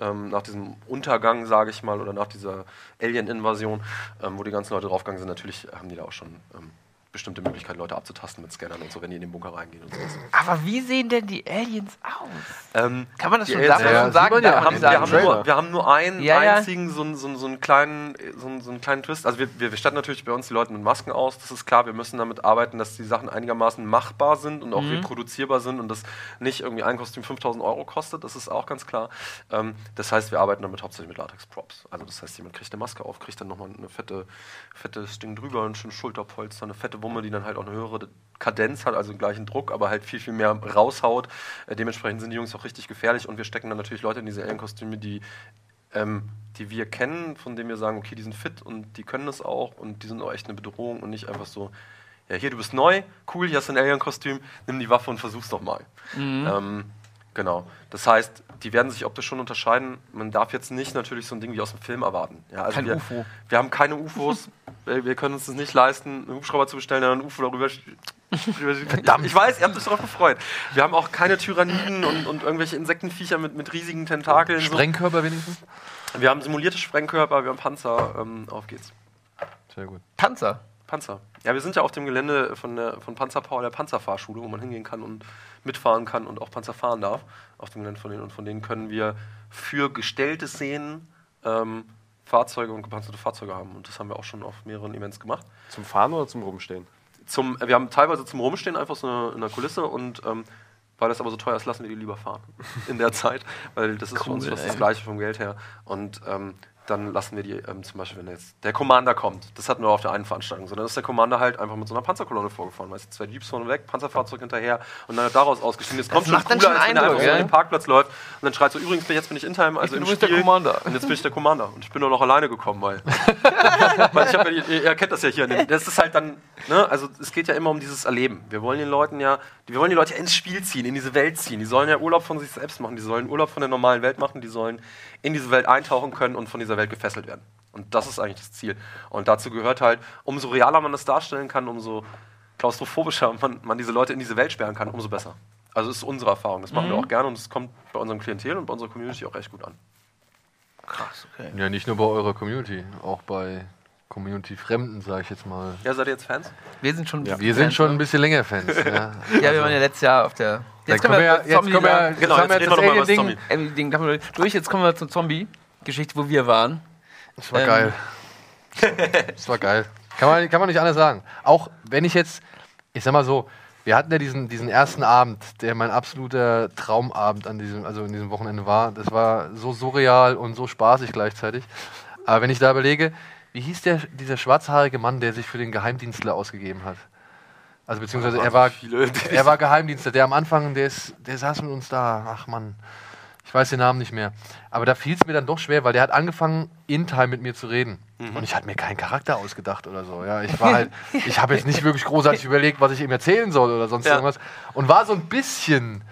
ähm, nach diesem Untergang, sage ich mal, oder nach dieser Alien-Invasion, ähm, wo die ganzen Leute draufgegangen sind, natürlich haben die da auch schon ähm, bestimmte Möglichkeiten, Leute abzutasten mit Scannern und so, wenn die in den Bunker reingehen und sowas. Aber wie sehen denn die Aliens aus? Ähm, Kann man das schon Aliens- sagen? Ja, schon sagen? ja. haben, wir, haben nur, wir haben nur einen Ja, ja. einzigen, so, einen- so, einen- so, einen kleinen, so, einen- so einen kleinen Twist. Also wir, wir, wir statten natürlich bei uns die Leute mit Masken aus, das ist klar. Wir müssen damit arbeiten, dass die Sachen einigermaßen machbar sind und auch Mhm. reproduzierbar sind und das nicht irgendwie ein Kostüm 5000 Euro kostet, das ist auch ganz klar. Ähm, das heißt, wir arbeiten damit hauptsächlich mit Latex-Props. Also das heißt, jemand kriegt eine Maske auf, kriegt dann nochmal eine fette, fettes Ding drüber, ein schönes Schulterpolster, eine fette Wumme, die dann halt auch eine höhere Kadenz hat, also den gleichen Druck, aber halt viel, viel mehr raushaut. Äh, dementsprechend sind die Jungs auch richtig gefährlich und wir stecken dann natürlich Leute in diese Alien-Kostüme, die, ähm, die wir kennen, von denen wir sagen, okay, die sind fit und die können das auch und die sind auch echt eine Bedrohung und nicht einfach so, ja, hier, du bist neu, cool, hier hast du ein Alien-Kostüm, nimm die Waffe und versuch's doch mal. Ähm, genau. Das heißt, die werden sich optisch schon unterscheiden. Man darf jetzt nicht natürlich so ein Ding wie aus dem Film erwarten. Ja, also Kein wir, UFO. Wir haben keine UFOs. wir wir können uns das nicht leisten, einen Hubschrauber zu bestellen, der ein UFO darüber. Verdammt. Ich weiß, ihr habt euch darauf gefreut. Wir haben auch keine Tyranniden und, und irgendwelche Insektenviecher mit, mit riesigen Tentakeln. So. Sprengkörper wenigstens? Wir haben simulierte Sprengkörper, wir haben Panzer. Ähm, auf geht's. Sehr gut. Panzer. Panzer. Ja, wir sind ja auf dem Gelände von, der, von Panzerpower, der Panzerfahrschule, wo man hingehen kann und mitfahren kann und auch Panzer fahren darf. Auf dem Gelände von denen. Und von denen können wir für gestellte Szenen ähm, Fahrzeuge und gepanzerte Fahrzeuge haben. Und das haben wir auch schon auf mehreren Events gemacht. Zum Fahren oder zum Rumstehen? Zum, wir haben teilweise zum Rumstehen einfach so eine, in der Kulisse und ähm, weil das aber so teuer ist, lassen wir die lieber fahren in der Zeit, weil das ist für uns Cool, fast das Gleiche vom Geld her. Und ähm, dann lassen wir die ähm, zum Beispiel, wenn jetzt der Commander kommt, das hatten wir auf der einen Veranstaltung, sondern ist der Commander halt einfach mit so einer Panzerkolonne vorgefahren, weißt du, zwei Jeeps vorne weg, Panzerfahrzeug hinterher und dann hat daraus ausgestiegen. Das kommt schon cooler, schon als wenn er Eindruck, einfach so ja? über den Parkplatz läuft und dann schreit so, übrigens, jetzt bin ich in Time, also bin im übrigens der Spiel. Commander. Und jetzt bin ich der Commander und ich bin nur noch alleine gekommen, weil weil ich hab ihr, ihr kennt das ja hier. Das ist halt dann, ne, also es geht ja immer um dieses Erleben. Wir wollen den Leuten ja, wir wollen die Leute ja ins Spiel ziehen, in diese Welt ziehen. Die sollen ja Urlaub von sich selbst machen, die sollen Urlaub von der normalen Welt machen, die sollen in diese Welt eintauchen können und von dieser Welt gefesselt werden. Und das ist eigentlich das Ziel. Und dazu gehört halt, umso realer man das darstellen kann, umso klaustrophobischer man, man diese Leute in diese Welt sperren kann, umso besser. Also das ist unsere Erfahrung. Das machen wir auch gerne und es kommt bei unserem Klientel und bei unserer Community auch echt gut an. Krass, okay. Ja, nicht nur bei eurer Community, auch bei Community-Fremden, sage ich jetzt mal. Ja, seid ihr jetzt Fans? Wir sind schon. Wir sind schon ein bisschen länger Fans. ja. Ja, wir waren ja letztes Jahr auf der. Dann können wir ja, jetzt kommen wir, jetzt Genau, haben jetzt wir noch mal über das äh, Ding wir durch. Jetzt kommen wir zur Zombie-Geschichte, wo wir waren. Das war Ähm. geil. Das war geil. Kann man, kann man nicht anders sagen. Auch wenn ich jetzt, ich sag mal so, wir hatten ja diesen, diesen ersten Abend, der mein absoluter Traumabend an diesem, also in diesem Wochenende war. Das war so surreal und so spaßig gleichzeitig. Aber wenn ich da überlege, wie hieß der, dieser schwarzhaarige Mann, der sich für den Geheimdienstler ausgegeben hat? Also beziehungsweise er war, er war Geheimdienstler. Der am Anfang, der, ist, der saß mit uns da. Ach Mann, ich weiß den Namen nicht mehr. Aber da fiel es mir dann doch schwer, weil der hat angefangen, in Time mit mir zu reden. Und ich hatte mir keinen Charakter ausgedacht oder so. Ja, ich war halt, ich habe jetzt nicht wirklich großartig überlegt, was ich ihm erzählen soll oder sonst Ja. irgendwas. Und war so ein bisschen,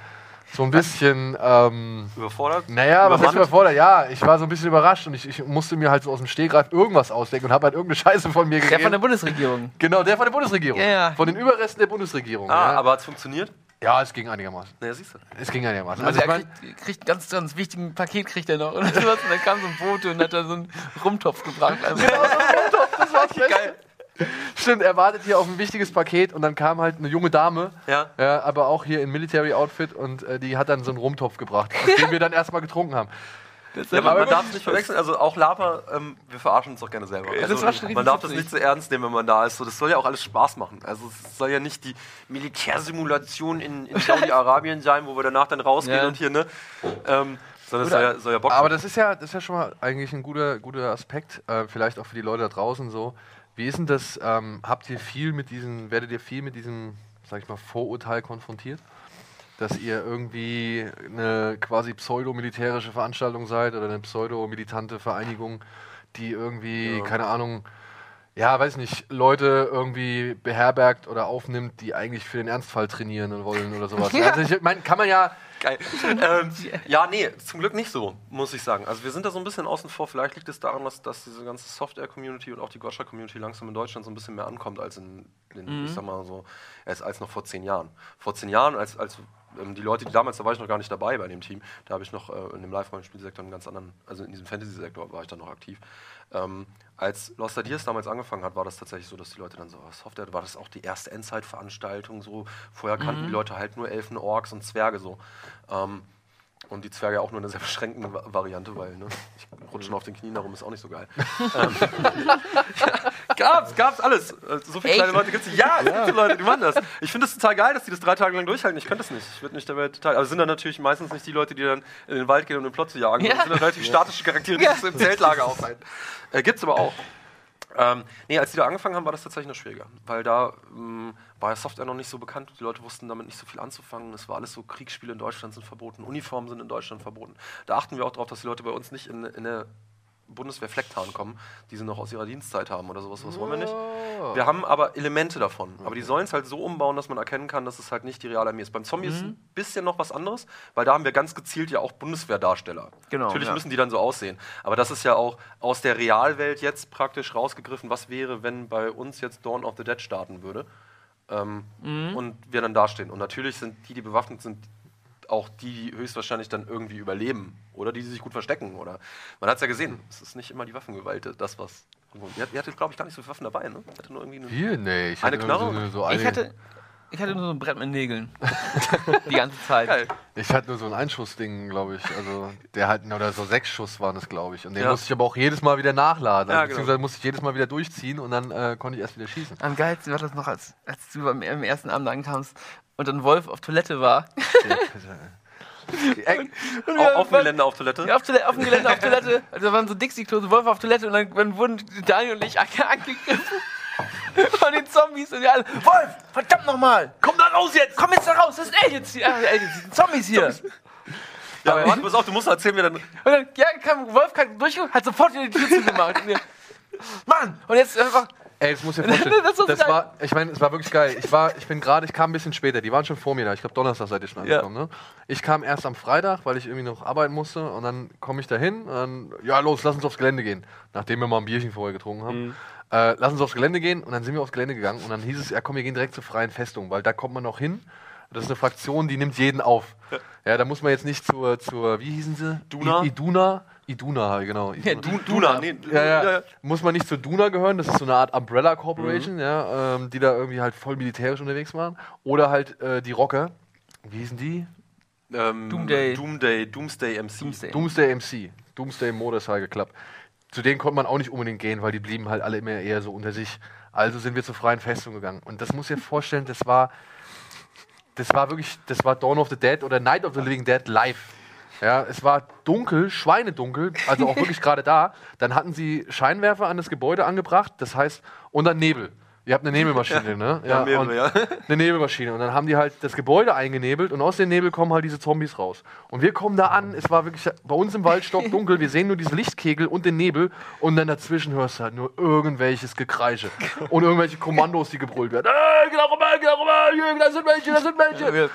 so ein bisschen, ähm, Überfordert? naja, was heißt überfordert? Ja, ich war so ein bisschen überrascht und ich, ich musste mir halt so aus dem Stehgreif irgendwas ausdenken und habe halt irgendeine Scheiße von mir Der gegeben. von der Bundesregierung. genau, der von der Bundesregierung. Ja, ja. Von den Überresten der Bundesregierung. Ah, ja. aber hat es funktioniert? ja, es ging einigermaßen. Naja, siehst du. Es ging einigermaßen. Also Also er kriegt, kriegt ganz, ganz wichtigen Paket kriegt er noch. Und, dann kam so ein Foto und hat da so einen Rumtopf gebracht. Also, das war geil. Stimmt, er wartet hier auf ein wichtiges Paket und dann kam halt eine junge Dame, Ja. ja, aber auch hier in Military Outfit und äh, die hat dann so einen Rumtopf gebracht, aus dem wir dann erstmal getrunken haben. Ja, man, man darf es nicht verwechseln. Also auch Lapa, ähm, wir verarschen uns doch gerne selber. Also, man darf das nicht so ernst nehmen, wenn man da ist. So, das soll ja auch alles Spaß machen. Also es soll ja nicht die Militärsimulation in, in Saudi-Arabien sein, wo wir danach dann rausgehen Ja. und hier, ne? Ähm, sondern es soll ja, soll ja Bock Aber machen. das ist ja, das ist ja schon mal eigentlich ein guter, guter Aspekt, äh, vielleicht auch für die Leute da draußen so. Wie ist denn das? Ähm, habt ihr viel mit diesen, werdet ihr viel mit diesem, sag ich mal, Vorurteil konfrontiert? Dass ihr irgendwie eine quasi pseudo-militärische Veranstaltung seid oder eine pseudo-militante Vereinigung, die irgendwie, Ja. keine Ahnung, ja, weiß nicht, Leute irgendwie beherbergt oder aufnimmt, die eigentlich für den Ernstfall trainieren wollen oder sowas. Ja. Also ich meine, kann man ja, Geil. ähm, ja, nee, zum Glück nicht so, muss ich sagen. Also wir sind da so ein bisschen außen vor. Vielleicht liegt es daran, dass, dass diese ganze Software-Community und auch die Gotcha-Community langsam in Deutschland so ein bisschen mehr ankommt als in, in ich sag mal so, als, als noch vor zehn Jahren. Vor zehn Jahren, als, als ähm, die Leute, die damals, da war ich noch gar nicht dabei bei dem Team, da habe ich noch äh, in dem Live-Rollenspielsektor einen ganz anderen, also in diesem Fantasy-Sektor war ich dann noch aktiv. Ähm, als Lost Ideas damals angefangen hat, war das tatsächlich so, dass die Leute dann so, was hofft er, war das auch die erste Endzeit-Veranstaltung so. Vorher kannten die Leute halt nur Elfen, Orks und Zwerge so. Ähm, und die Zwerge auch nur in einer sehr beschränkten Va- Variante, weil ne, ich rutschen auf den Knien darum ist auch nicht so geil. ähm, ja, gab's, gab's alles. Äh, So viele Echt? kleine Leute gibt's. Ja, es gibt so Leute, die machen das. Ich finde es total geil, dass die das drei Tage lang durchhalten. Ich könnte das nicht. Ich würde mich dabei total. Also sind dann natürlich meistens nicht die Leute, die dann in den Wald gehen, um den Plot zu jagen. Ja. Das sind dann relativ statische Charaktere, die sich im Zeltlager aufhalten. Äh, gibt's aber auch. Ähm, nee, als die da angefangen haben, war das tatsächlich noch schwieriger. Weil da ähm, war ja Software noch nicht so bekannt. Die Leute wussten damit nicht so viel anzufangen. Es war alles so, Kriegsspiele in Deutschland sind verboten, Uniformen sind in Deutschland verboten. Da achten wir auch darauf, dass die Leute bei uns nicht in, in eine Bundeswehr-Flecktarn kommen, die sie noch aus ihrer Dienstzeit haben oder sowas. Das wollen wir nicht. Wir haben aber Elemente davon. Aber die sollen es halt so umbauen, dass man erkennen kann, dass es halt nicht die reale Armee ist. Beim Zombie ist ein bisschen noch was anderes, weil da haben wir ganz gezielt ja auch Bundeswehrdarsteller. Genau, Natürlich ja. müssen die dann so aussehen. Aber das ist ja auch aus der Realwelt jetzt praktisch rausgegriffen, was wäre, wenn bei uns jetzt Dawn of the Dead starten würde. Ähm, Mhm. Und wir dann dastehen. Und natürlich sind die, die bewaffnet sind, auch die, die höchstwahrscheinlich dann irgendwie überleben. Oder die, die sich gut verstecken. Oder man hat es ja gesehen, es ist nicht immer die Waffengewalt, das was. Ihr hattet, ihr hattet glaube ich, gar nicht so viele Waffen dabei, ne? Ihr hattet nur irgendwie eine, Wir? Nee, ich Eine hatte nur Knarre? so, so eine, Ich hatte, ich hatte nur so ein Brett mit Nägeln. Die ganze Zeit. Geil. ich hatte nur so ein Einschussding, glaube ich. Also der hat, oder so sechs Schuss waren es, glaube ich. Und den Ja. musste ich aber auch jedes Mal wieder nachladen. Ja, Also, genau. Beziehungsweise musste ich jedes Mal wieder durchziehen und dann äh, konnte ich erst wieder schießen. Am geilsten war das noch, als, als du am, am ersten Abend ankamst und dann Wolf auf Toilette war. Ey, Und Au- auf dem Gelände auf Toilette. Ja, auf, Toilette, auf dem Gelände auf Toilette. Also da waren so Dixie-Klos, Wolf auf Toilette und dann, dann wurden Daniel und ich ange- angegriffen. Von den Zombies und die alle, Wolf, verdammt nochmal, komm da raus jetzt, komm jetzt da raus, das sind Aliens hier, ah, Aliens, das sind Zombies hier. Ja, aber warte, pass auf, du musst erzählen, wie dann. Und dann, ja, kam Wolf kam durch, hat sofort wieder die Tür zugemacht. Und Mann, und jetzt einfach, Ey, das muss ich vorstellen. Das das war, ich meine, es war wirklich geil. Ich war, ich bin gerade, ich kam ein bisschen später. Die waren schon vor mir da. Ich glaube, Donnerstag seid ihr schon Ja. angekommen. Ne? Ich kam erst am Freitag, weil ich irgendwie noch arbeiten musste. Und dann komme ich da hin ja, los, lass uns aufs Gelände gehen. Nachdem wir mal ein Bierchen vorher getrunken haben. Äh, lass uns aufs Gelände gehen. Und dann sind wir aufs Gelände gegangen. Und dann hieß es, ja, komm, wir gehen direkt zur freien Festung, weil da kommt man noch hin. Das ist eine Fraktion, die nimmt jeden auf. Ja, da muss man jetzt nicht zur, zur wie hießen sie? Duna? I, Iduna? Iduna, genau. Ja, Iduna. du, Duna, nee, Ja, ja. Muss man nicht zur Duna gehören, das ist so eine Art Umbrella Corporation, ja, ähm, die da irgendwie halt voll militärisch unterwegs waren. Oder halt äh, die Rocker. Wie hießen die? Ähm, Doomday. Doomday, Doomsday MC. Doomsday. Doomsday MC. Doomsday Motorcycle Club. Zu denen konnte man auch nicht unbedingt gehen, weil die blieben halt alle immer eher so unter sich. Also sind wir zur freien Festung gegangen. Und das muss ich dir vorstellen, das war, das war wirklich, das war Dawn of the Dead oder Night of the Living Dead live. Ja, es war dunkel, schweinedunkel, also auch wirklich gerade da. Dann hatten sie Scheinwerfer an das Gebäude angebracht, das heißt, und dann Nebel. Ihr habt eine Nebelmaschine, ne? Ja, mehrere, und ja. Eine Nebelmaschine. Und dann haben die halt das Gebäude eingenebelt und aus dem Nebel kommen halt diese Zombies raus. Und wir kommen da an, es war wirklich bei uns im Wald stockdunkel, wir sehen nur diese Lichtkegel und den Nebel und dann dazwischen hörst du halt nur irgendwelches Gekreische und irgendwelche Kommandos, die gebrüllt werden. Äh, geh da rüber, geh da rüber, Jürgen, da sind welche, da sind welche.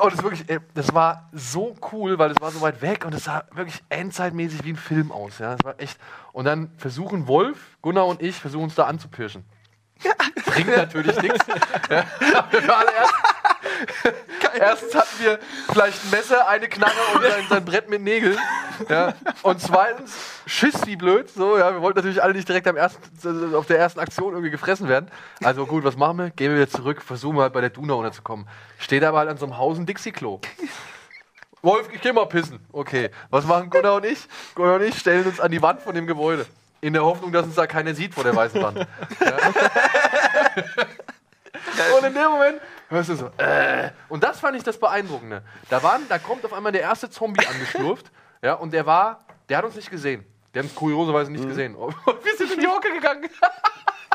Und das, wirklich, das war so cool, weil es war so weit weg und es sah wirklich endzeitmäßig wie ein Film aus. Ja? Das war echt. Und dann versuchen Wolf, Gunnar und ich, versuchen uns da anzupirschen. Bringt natürlich nichts. Ja, erstens hatten wir vielleicht ein Messer, eine Knarre und sein, sein Brett mit Nägeln. Ja. Und zweitens, Schiss wie blöd. So, ja, wir wollten natürlich alle nicht direkt am ersten, auf der ersten Aktion irgendwie gefressen werden. Also gut, was machen wir? Gehen wir wieder zurück, versuchen wir halt bei der Duna unterzukommen. Steht aber halt an so einem Haus ein Dixie-Klo. Wolf, ich geh mal pissen. Okay. Was machen Gunnar und ich? Gunnar und ich stellen uns an die Wand von dem Gebäude. In der Hoffnung, dass uns da keiner sieht vor der weißen Wand. Ja. Und in dem Moment hörst du so, äh. Und das fand ich das Beeindruckende. Da, waren, da kommt auf einmal der erste Zombie angeschlurft. Ja, und der war, der hat uns nicht gesehen. Der hat uns kurioserweise nicht gesehen. Und wir sind in die Hocke gegangen.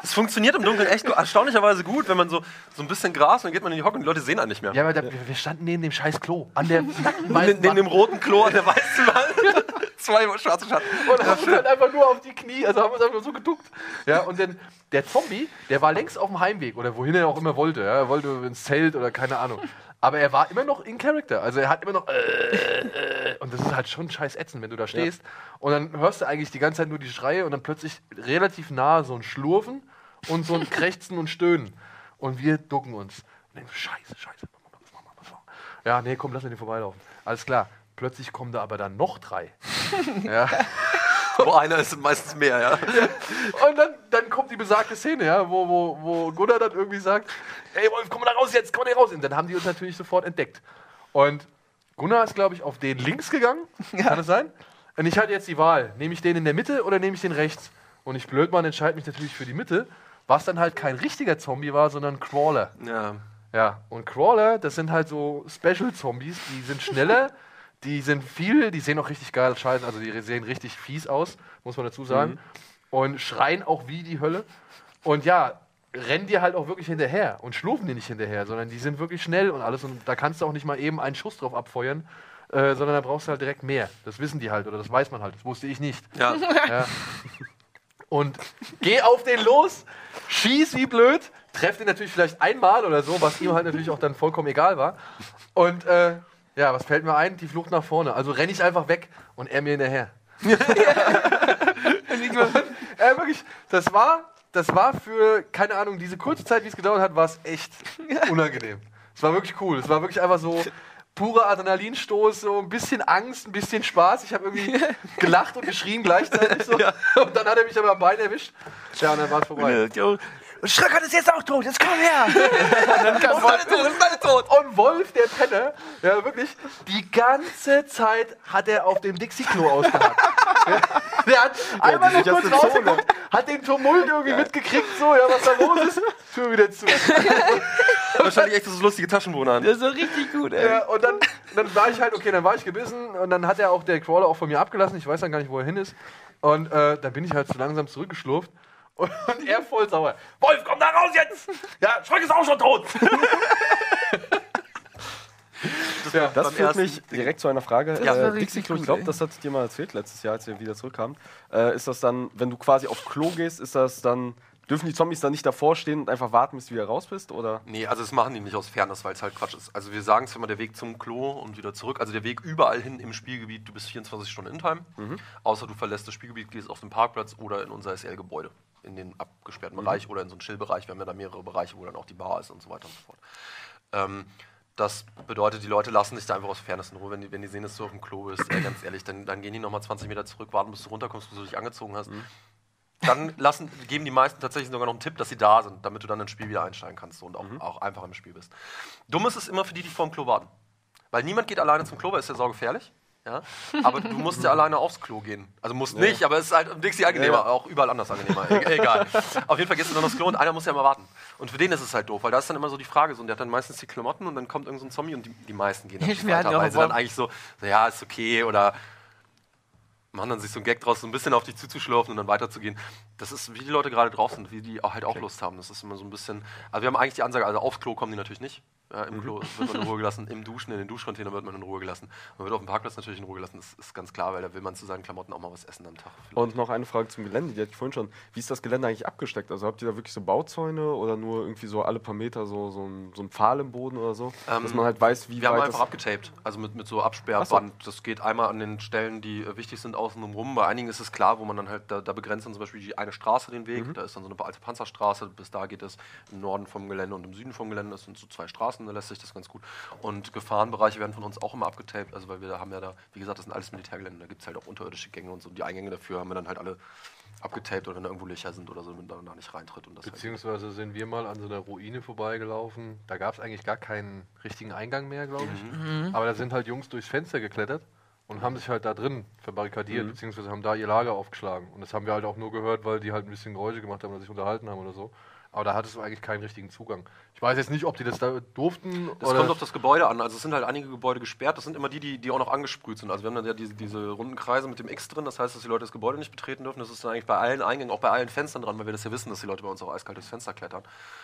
Es funktioniert im Dunkeln echt erstaunlicherweise gut, wenn man so, so ein bisschen Gras und dann geht man in die Hocke und die Leute sehen einen nicht mehr. Ja, aber da, wir, standen neben dem scheiß Klo. An der Neben, dem roten Klo an der weißen Wand. Zwei schwarze Schatten. Und haben uns halt einfach nur auf die Knie, also haben uns einfach nur so geduckt. Ja, und dann der Zombie, der war längst auf dem Heimweg oder wohin er auch immer wollte. Ja, er wollte ins Zelt oder keine Ahnung. Aber er war immer noch in Character. Also er hat immer noch. Äh, äh, und das ist halt schon scheiß ätzend, wenn du da stehst. Und dann hörst du eigentlich die ganze Zeit nur die Schreie und dann plötzlich relativ nah so ein Schlurfen und so ein Krächzen und Stöhnen. Und wir ducken uns. Und denken, scheiße, scheiße. Ja, nee, komm, lass mir den vorbeilaufen. Alles klar. Plötzlich kommen da aber dann noch drei. ja. Wo einer ist, sind meistens mehr, ja. Und dann, dann kommt die besagte Szene, ja, wo, wo, wo Gunnar dann irgendwie sagt, ey Wolf, komm mal da raus jetzt, komm mal da raus. Und dann haben die uns natürlich sofort entdeckt. Und Gunnar ist, glaube ich, auf den links gegangen. Kann es sein? Und ich hatte jetzt die Wahl, nehme ich den in der Mitte oder nehme ich den rechts? Und ich Blödmann entscheide mich natürlich für die Mitte, was dann halt kein richtiger Zombie war, sondern ein Crawler. ja. Ja, und Crawler, das sind halt so Special-Zombies, die sind schneller, die sind viel, die sehen auch richtig geil scheiße, also die sehen richtig fies aus, muss man dazu sagen. Und schreien auch wie die Hölle. Und ja, rennen dir halt auch wirklich hinterher und schlurfen dir nicht hinterher, sondern die sind wirklich schnell und alles. Und da kannst du auch nicht mal eben einen Schuss drauf abfeuern, äh, sondern da brauchst du halt direkt mehr. Das wissen die halt oder das weiß man halt. Das wusste ich nicht. ja. Ja. Und geh auf den los, schieß wie blöd, treff den natürlich vielleicht einmal oder so, was ihm halt natürlich auch dann vollkommen egal war. Und äh, ja, was fällt mir ein? Die Flucht nach vorne. Also renne ich einfach weg und er mir hinterher. äh, wirklich, das war, das war für, keine Ahnung, diese kurze Zeit, wie es gedauert hat, war es echt unangenehm. Es war wirklich cool. Es war wirklich einfach so purer Adrenalinstoß, so ein bisschen Angst, ein bisschen Spaß. Ich habe irgendwie gelacht und geschrien gleichzeitig. So. Und dann hat er mich aber am Bein erwischt. Ja, und dann war es vorbei. Schröckert ist jetzt auch tot, jetzt komm her! Und dann kam Wolf, Und Wolf, der Penner, ja wirklich, die ganze Zeit hat er auf dem Dixie-Klo ausgehabt. Ja, der hat einmal nur kurz rausgeguckt, hat den Tumult irgendwie mitgekriegt, so, ja, was da los ist, Tür wieder zu. Wahrscheinlich echt so lustige Taschenwohner an. Das ist so richtig gut, ey. Ja, und dann, dann war ich halt, okay, dann war ich gebissen und dann hat er auch der Crawler auch von mir abgelassen, ich weiß dann gar nicht, wo er hin ist. Und äh, dann bin ich halt so langsam zurückgeschlurft. Und, er voll sauer. Wolf, komm da raus jetzt! Ja, Schröck ist auch schon tot! Ja, Das führt mich direkt zu einer Frage. Ja. äh, Dixie Klo, ich glaube, das hat dir mal erzählt letztes Jahr, als wir wieder zurückkamen. Äh, ist das dann, wenn du quasi auf Klo gehst, ist das dann, dürfen die Zombies dann nicht davor stehen und einfach warten, bis du wieder raus bist? Oder? Nee, also das machen die nicht aus Fairness, weil es halt Quatsch ist. Also wir sagen es immer, der Weg zum Klo und wieder zurück. Also der Weg überall hin im Spielgebiet, du bist 24 Stunden in Time. Außer du verlässt das Spielgebiet, gehst auf den Parkplatz oder in unser SL-Gebäude. In den abgesperrten Bereich oder in so einen Chill-Bereich. Wir haben ja da mehrere Bereiche, wo dann auch die Bar ist und so weiter und so fort. Ähm, das bedeutet, die Leute lassen sich da einfach aus Fairness in Ruhe. Wenn die, wenn die sehen, dass du auf dem Klo bist, ey, ganz ehrlich, dann, dann gehen die nochmal 20 Meter zurück, warten, bis du runterkommst, bis du dich angezogen hast. Dann lassen, geben die meisten tatsächlich sogar noch einen Tipp, dass sie da sind, damit du dann ins Spiel wieder einsteigen kannst und auch, auch einfach im Spiel bist. Dumm ist es immer für die, die vor dem Klo warten. Weil niemand geht alleine zum Klo, weil es ist ja saugefährlich. Ja? Aber du musst ja alleine aufs Klo gehen. Also musst nicht, aber es ist halt Dixie angenehmer, auch überall anders angenehmer. E egal. Auf jeden Fall gehst du dann aufs Klo und einer muss ja immer warten. Und für den ist es halt doof, weil da ist dann immer so die Frage, so, und der hat dann meistens die Klamotten und dann kommt irgend so ein Zombie und die, die meisten gehen natürlich Wir hatten weiter, weil sie dann eigentlich so, so, ja, ist okay oder machen dann sich so einen Gag draus, so ein bisschen auf dich zuzuschlurfen und dann weiterzugehen. Das ist, wie die Leute gerade drauf sind, wie die auch halt auch Lust haben. Das ist immer so ein bisschen. Also wir haben eigentlich die Ansage, also aufs Klo kommen die natürlich nicht. Ja, Im Klo wird man in Ruhe gelassen, im Duschen, in den Duschcontainer wird man in Ruhe gelassen. Man wird auf dem Parkplatz natürlich in Ruhe gelassen, das ist ganz klar, weil da will man zu seinen Klamotten auch mal was essen am Tag. Und noch eine Frage zum Gelände, die hatte ich vorhin schon. Wie ist das Gelände eigentlich abgesteckt? Also habt ihr da wirklich so Bauzäune oder nur irgendwie so alle paar Meter so, so, ein, so ein Pfahl im Boden oder so? dass man halt weiß, wie Wir haben weit einfach das... abgetaped, also mit, mit so Absperrband. Das geht einmal an den Stellen, die äh, wichtig sind, außen rum. Bei einigen ist es klar, wo man dann halt, da, da begrenzt dann zum Beispiel die eine Straße den Weg. Da ist dann so eine alte Panzerstraße, bis da geht es im Norden vom Gelände und im Süden vom Gelände. Das sind so zwei Straßen, da lässt sich das ganz gut. Und Gefahrenbereiche werden von uns auch immer abgetaped, also weil wir da haben ja da, wie gesagt, das sind alles Militärgelände, da gibt es halt auch unterirdische Gänge und so. Die Eingänge dafür haben wir dann halt alle abgetaped oder wenn da irgendwo Löcher sind oder so, damit man da nicht reintritt. Und das halt Beziehungsweise sind wir mal an so einer Ruine vorbeigelaufen. Da gab es eigentlich gar keinen richtigen Eingang mehr, glaube ich. Aber da sind halt Jungs durchs Fenster geklettert und haben sich halt da drin verbarrikadiert, beziehungsweise haben da ihr Lager aufgeschlagen. Und das haben wir halt auch nur gehört, weil die halt ein bisschen Geräusche gemacht haben oder sich unterhalten haben oder so. Aber da hattest du eigentlich keinen richtigen Zugang. Ich weiß jetzt nicht, ob die das da durften Das oder. kommt auf das Gebäude an. Also es sind halt einige Gebäude gesperrt. Das sind immer die, die, die auch noch angesprüht sind. Also wir haben dann ja diese, diese runden Kreise mit dem X drin. Das heißt, dass die Leute das Gebäude nicht betreten dürfen. Das ist dann eigentlich bei allen Eingängen, auch bei allen Fenstern dran, weil wir das ja wissen, dass die Leute bei uns auch eiskalt durchs Fenster klettern.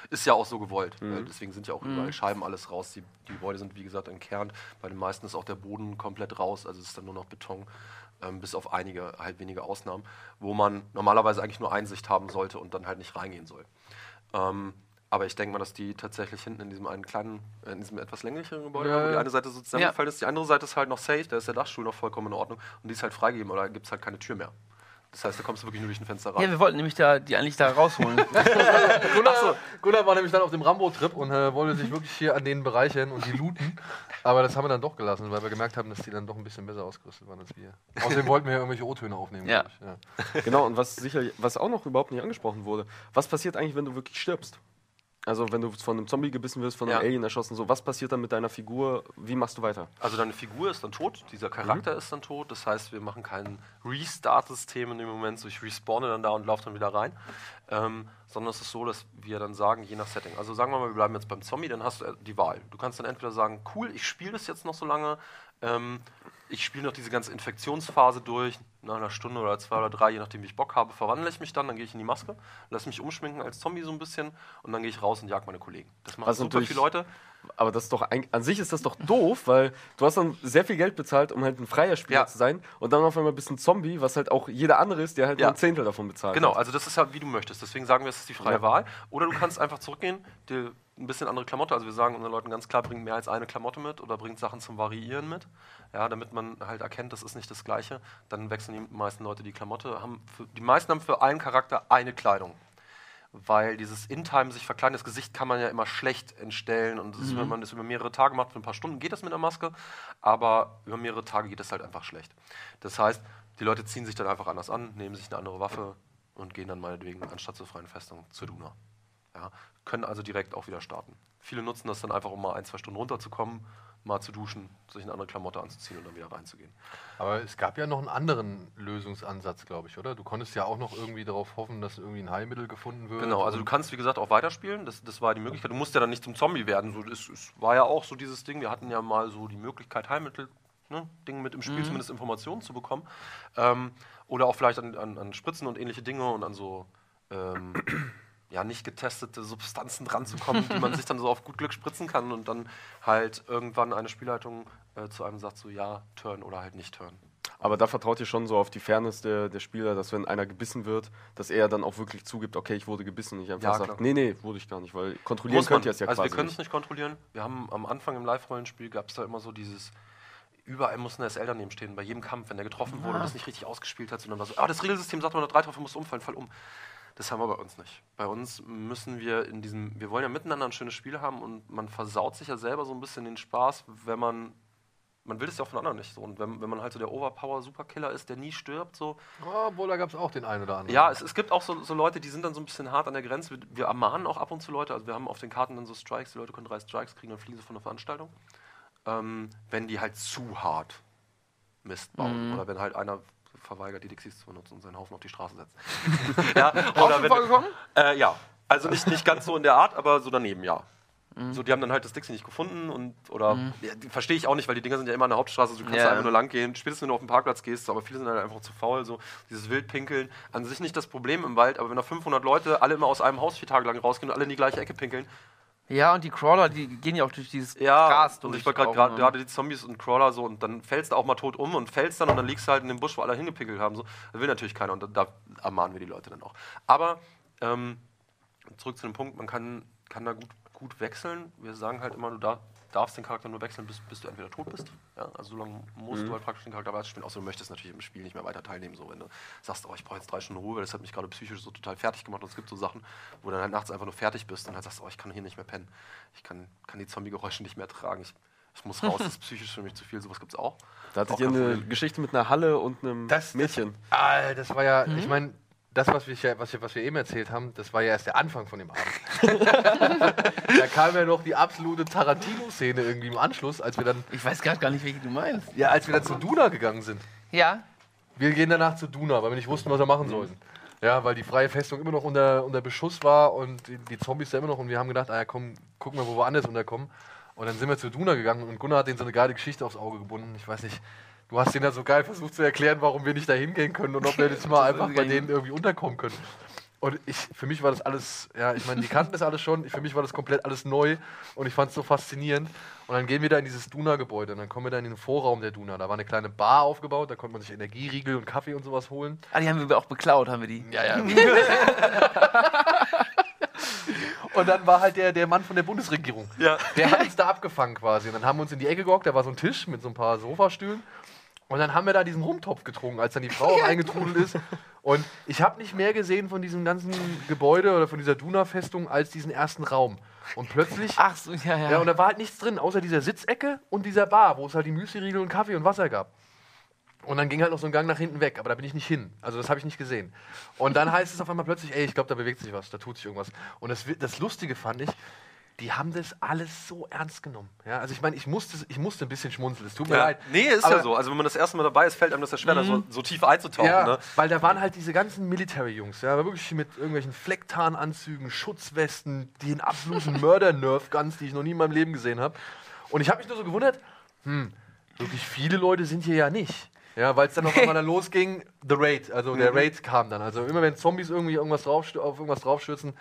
Ist ja auch so gewollt. Weil deswegen sind ja auch überall Scheiben alles raus. Die, die Gebäude sind, wie gesagt, entkernt. Bei den meisten ist auch der Boden komplett raus. Also es ist dann nur noch Beton. Ähm, bis auf einige, halt wenige Ausnahmen, wo man normalerweise eigentlich nur Einsicht haben sollte und dann halt nicht reingehen soll. Ähm, aber ich denke mal, dass die tatsächlich hinten in diesem einen kleinen, äh, in diesem etwas länglicheren Gebäude, Ja, wo die ja. eine Seite so zusammengefallen ist, die andere Seite ist halt noch safe, da ist der Dachstuhl noch vollkommen in Ordnung und die ist halt freigegeben, oder gibt es halt keine Tür mehr. Das heißt, da kommst du wirklich nur durch ein Fenster rein. Ja, wir wollten nämlich da, die eigentlich da rausholen. Gunnar, Gunnar war nämlich dann auf dem Rambo-Trip und äh, wollte sich wirklich hier an denen bereichern und die looten. Aber das haben wir dann doch gelassen, weil wir gemerkt haben, dass die dann doch ein bisschen besser ausgerüstet waren als wir. Außerdem wollten wir ja irgendwelche O-Töne aufnehmen. Ja. ja. Genau, und was sicher, was auch noch überhaupt nicht angesprochen wurde, was passiert eigentlich, wenn du wirklich stirbst? Also wenn du von einem Zombie gebissen wirst, von einem Ja. Alien erschossen, so was passiert dann mit deiner Figur? Wie machst du weiter? Also deine Figur ist dann tot, dieser Charakter ist dann tot. Das heißt, wir machen kein Restart-System in dem Moment, so ich respawne dann da und laufe dann wieder rein. Ähm, sondern es ist so, dass wir dann sagen, je nach Setting. Also sagen wir mal, wir bleiben jetzt beim Zombie, dann hast du äh, die Wahl. Du kannst dann entweder sagen, cool, ich spiele das jetzt noch so lange, ähm, ich spiele noch diese ganze Infektionsphase durch, nach einer Stunde oder zwei oder drei, je nachdem wie ich Bock habe, verwandle ich mich dann, dann gehe ich in die Maske, lasse mich umschminken als Zombie so ein bisschen und dann gehe ich raus und jag meine Kollegen. Das machen Also super viele Leute. Aber das ist doch ein, an sich ist das doch doof, weil du hast dann sehr viel Geld bezahlt, um halt ein freier Spieler Ja. zu sein und dann auf einmal bist ein Zombie, was halt auch jeder andere ist, der halt Ja. nur ein Zehntel davon bezahlt. Genau, hat. also das ist halt wie du möchtest. Deswegen sagen wir, es ist die freie Ja. Wahl. Oder du kannst einfach zurückgehen, dir ein bisschen andere Klamotte. Also wir sagen unseren Leuten ganz klar, bringt mehr als eine Klamotte mit oder bringt Sachen zum Variieren mit. Ja, damit man halt erkennt, das ist nicht das Gleiche. Dann wechseln die meisten Leute die Klamotte. Für, die meisten haben für einen Charakter eine Kleidung. Weil dieses In-Time sich verkleinern, das Gesicht kann man ja immer schlecht entstellen. Und das ist, wenn man das über mehrere Tage macht, für ein paar Stunden geht das mit der Maske. Aber über mehrere Tage geht das halt einfach schlecht. Das heißt, die Leute ziehen sich dann einfach anders an, nehmen sich eine andere Waffe und gehen dann meinetwegen anstatt zur freien Festung zur Duna. Ja, können also direkt auch wieder starten. Viele nutzen das dann einfach, um mal ein, zwei Stunden runterzukommen, mal zu duschen, sich eine andere Klamotte anzuziehen und dann wieder reinzugehen. Aber es gab ja noch einen anderen Lösungsansatz, glaube ich, oder? Du konntest ja auch noch irgendwie darauf hoffen, dass irgendwie ein Heilmittel gefunden wird. Genau, also du kannst, wie gesagt, auch weiterspielen. Das, das war die Möglichkeit. Du musst ja dann nicht zum Zombie werden. So, es, es war ja auch so dieses Ding. Wir hatten ja mal so die Möglichkeit, Heilmittel, ne, Dinge mit im Spiel, zumindest Informationen zu bekommen. Ähm, oder auch vielleicht an, an, an Spritzen und ähnliche Dinge und an so ähm, ja, nicht getestete Substanzen ranzukommen, die man sich dann so auf gut Glück spritzen kann und dann halt irgendwann eine Spielleitung äh, zu einem sagt, so ja, Turn oder halt nicht Turn. Aber da vertraut ihr schon so auf die Fairness der, der Spieler, dass wenn einer gebissen wird, dass er dann auch wirklich zugibt, okay, ich wurde gebissen, nicht einfach Ja, sagt, klar. nee, nee, wurde ich gar nicht, weil kontrollieren Muss man. könnt ihr es ja also wir quasi können es nicht. kontrollieren. Wir haben am Anfang im Live-Rollenspiel gab es da immer so dieses, überall muss eine SL daneben stehen, bei jedem Kampf, wenn der getroffen wurde und das nicht richtig ausgespielt hat, sondern war so, ah, das Regelsystem sagt, wenn du drei Treffer musst du umfallen, fall um. Das haben wir bei uns nicht. Bei uns müssen wir in diesem, wir wollen ja miteinander ein schönes Spiel haben und man versaut sich ja selber so ein bisschen den Spaß, wenn man, man will es ja auch von anderen nicht so. Und wenn, wenn man halt so der Overpower-Superkiller ist, der nie stirbt, so, Oh, obwohl, da gab es auch den einen oder anderen. ja, es, es gibt auch so, so Leute, die sind dann so ein bisschen hart an der Grenze. Wir, wir ermahnen auch ab und zu Leute. Also wir haben auf den Karten dann so Strikes, die Leute können drei Strikes kriegen, dann fliegen sie von der Veranstaltung. Ähm, wenn die halt zu hart Mist bauen. Oder wenn halt einer verweigert, die Dixies zu benutzen und seinen Haufen auf die Straße setzt. ja, oder wenn, vorgekommen? äh, ja, also nicht, nicht ganz so in der Art, aber so daneben, ja. Mhm. So, die haben dann halt das Dixie nicht gefunden und oder ja, die verstehe ich auch nicht, weil die Dinger sind ja immer an der Hauptstraße, also du kannst Ja. da einfach nur lang gehen, spätestens wenn du auf den Parkplatz gehst, aber viele sind halt einfach zu faul, so dieses Wildpinkeln, an sich nicht das Problem im Wald, aber wenn da 500 Leute alle immer aus einem Haus vier Tage lang rausgehen und alle in die gleiche Ecke pinkeln, Ja, und die Crawler, die gehen ja auch durch dieses ja, Gras und durch. ich wollte gerade gerade die Zombies und Crawler so und dann fällst du auch mal tot um und fällst dann und dann liegst du halt in dem Busch, wo alle hingepickelt haben. So. Das will natürlich keiner und da, da ermahnen wir die Leute dann auch. Aber ähm, zurück zu dem Punkt, man kann, kann da gut, gut wechseln. Wir sagen halt immer, du dar darfst den Charakter nur wechseln, bis, bis du entweder tot bist. Ja? Also so lange musst du halt praktisch den Charakter weiterspielen, außer du möchtest natürlich im Spiel nicht mehr weiter teilnehmen. So, wenn du sagst, oh, ich brauche jetzt drei Stunden Ruhe, weil das hat mich gerade psychisch so total fertig gemacht und es gibt so Sachen, wo du dann halt nachts einfach nur fertig bist und halt sagst, oh, ich kann hier nicht mehr pennen. Ich kann, kann die Zombie-Geräusche nicht mehr tragen. Ich, ich muss raus, das ist psychisch für mich zu viel. Sowas gibt es auch. Da hattet ihr eine. Geschichte mit einer Halle und einem Das- Mädchen. Ah, das war ja, Mhm. ich meine, das, was wir, was, wir, was wir eben erzählt haben, das war ja erst der Anfang von dem Abend. da kam ja noch die absolute Tarantino-Szene irgendwie im Anschluss, als wir dann, Ich weiß gerade gar nicht, welche du meinst. ja, als wir dann zu Duna gegangen sind. Ja. Wir gehen danach zu Duna, weil wir nicht wussten, was wir machen sollten. Ja, weil die freie Festung immer noch unter, unter Beschuss war und die, die Zombies da immer noch. Und wir haben gedacht, ah ja, komm, gucken wir, wo wir anders unterkommen. Und dann sind wir zu Duna gegangen und Gunnar hat denen so eine geile Geschichte aufs Auge gebunden. Ich weiß nicht, du hast denen da so geil versucht zu erklären, warum wir nicht da hingehen können und ob wir jetzt mal einfach bei denen irgendwie unterkommen können. Und ich, für mich war das alles, ja, ich meine, die kannten das alles schon, für mich war das komplett alles neu und ich fand es so faszinierend. Und dann gehen wir da in dieses Duna-Gebäude und dann kommen wir da in den Vorraum der Duna. Da war eine kleine Bar aufgebaut, da konnte man sich Energieriegel und Kaffee und sowas holen. Ah, die haben wir auch beklaut, haben wir die. Ja, ja. und dann war halt der, der Mann von der Bundesregierung. Ja. Der hat uns da abgefangen quasi. Und dann haben wir uns in die Ecke gehockt, da war so ein Tisch mit so ein paar Sofastühlen. Und dann haben wir da diesen Rumtopf getrunken, als dann die Frau eingetrudelt ist. Und ich habe nicht mehr gesehen von diesem ganzen Gebäude oder von dieser Duna-Festung als diesen ersten Raum. Und plötzlich. Ach so, ja, ja. Ja, und da war halt nichts drin, außer dieser Sitzecke und dieser Bar, wo es halt die Müsli-Riegel und Kaffee und Wasser gab. Und dann ging halt noch so ein Gang nach hinten weg, aber da bin ich nicht hin. Also das habe ich nicht gesehen. Und dann heißt es auf einmal plötzlich, ey, ich glaube, da bewegt sich was, da tut sich irgendwas. Und das, das Lustige fand ich, die haben das alles so ernst genommen. Ja, also ich meine, ich musste, ich musste ein bisschen schmunzeln. Es tut mir Ja. leid. Nee, ist Aber- ja so. Also wenn man das erste Mal dabei ist, fällt einem das ja schwer, da so, so tief einzutauchen. Ja, Ne? weil da waren halt diese ganzen Military-Jungs, ja, wirklich mit irgendwelchen Flecktarnanzügen, Schutzwesten, den absoluten Mörder-Nerf-Guns, die ich noch nie in meinem Leben gesehen habe. Und ich habe mich nur so gewundert, hm, wirklich viele Leute sind hier ja nicht. Ja, weil es dann auf einmal dann losging, The Raid, also der Raid kam dann. Also immer wenn Zombies irgendwie irgendwas drauf, auf irgendwas draufstürzen,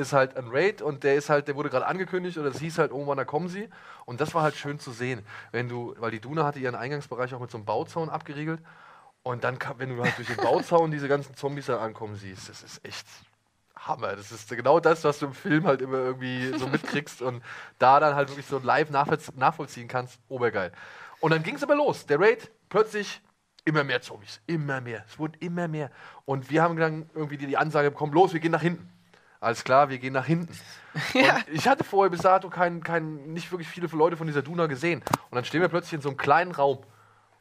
ist halt ein Raid und der ist halt, der wurde gerade angekündigt oder es hieß halt, irgendwann da kommen sie. Und das war halt schön zu sehen. Wenn du, weil die Duna hatte ihren Eingangsbereich auch mit so einem Bauzaun abgeriegelt. Und dann, wenn du halt durch den Bauzaun diese ganzen Zombies da ankommen siehst, das ist echt Hammer. Das ist genau das, was du im Film halt immer irgendwie so mitkriegst und da dann halt wirklich so live nachvollz- nachvollziehen kannst. Obergeil. Und dann ging es aber los. Der Raid, plötzlich immer mehr Zombies. Immer mehr. Es wurden immer mehr. Und wir haben dann irgendwie die, die Ansage bekommen, los, wir gehen nach hinten. Alles klar, wir gehen nach hinten. Und ich hatte vorher bis dato kein, kein, nicht wirklich viele Leute von dieser Duna gesehen. Und dann stehen wir plötzlich in so einem kleinen Raum.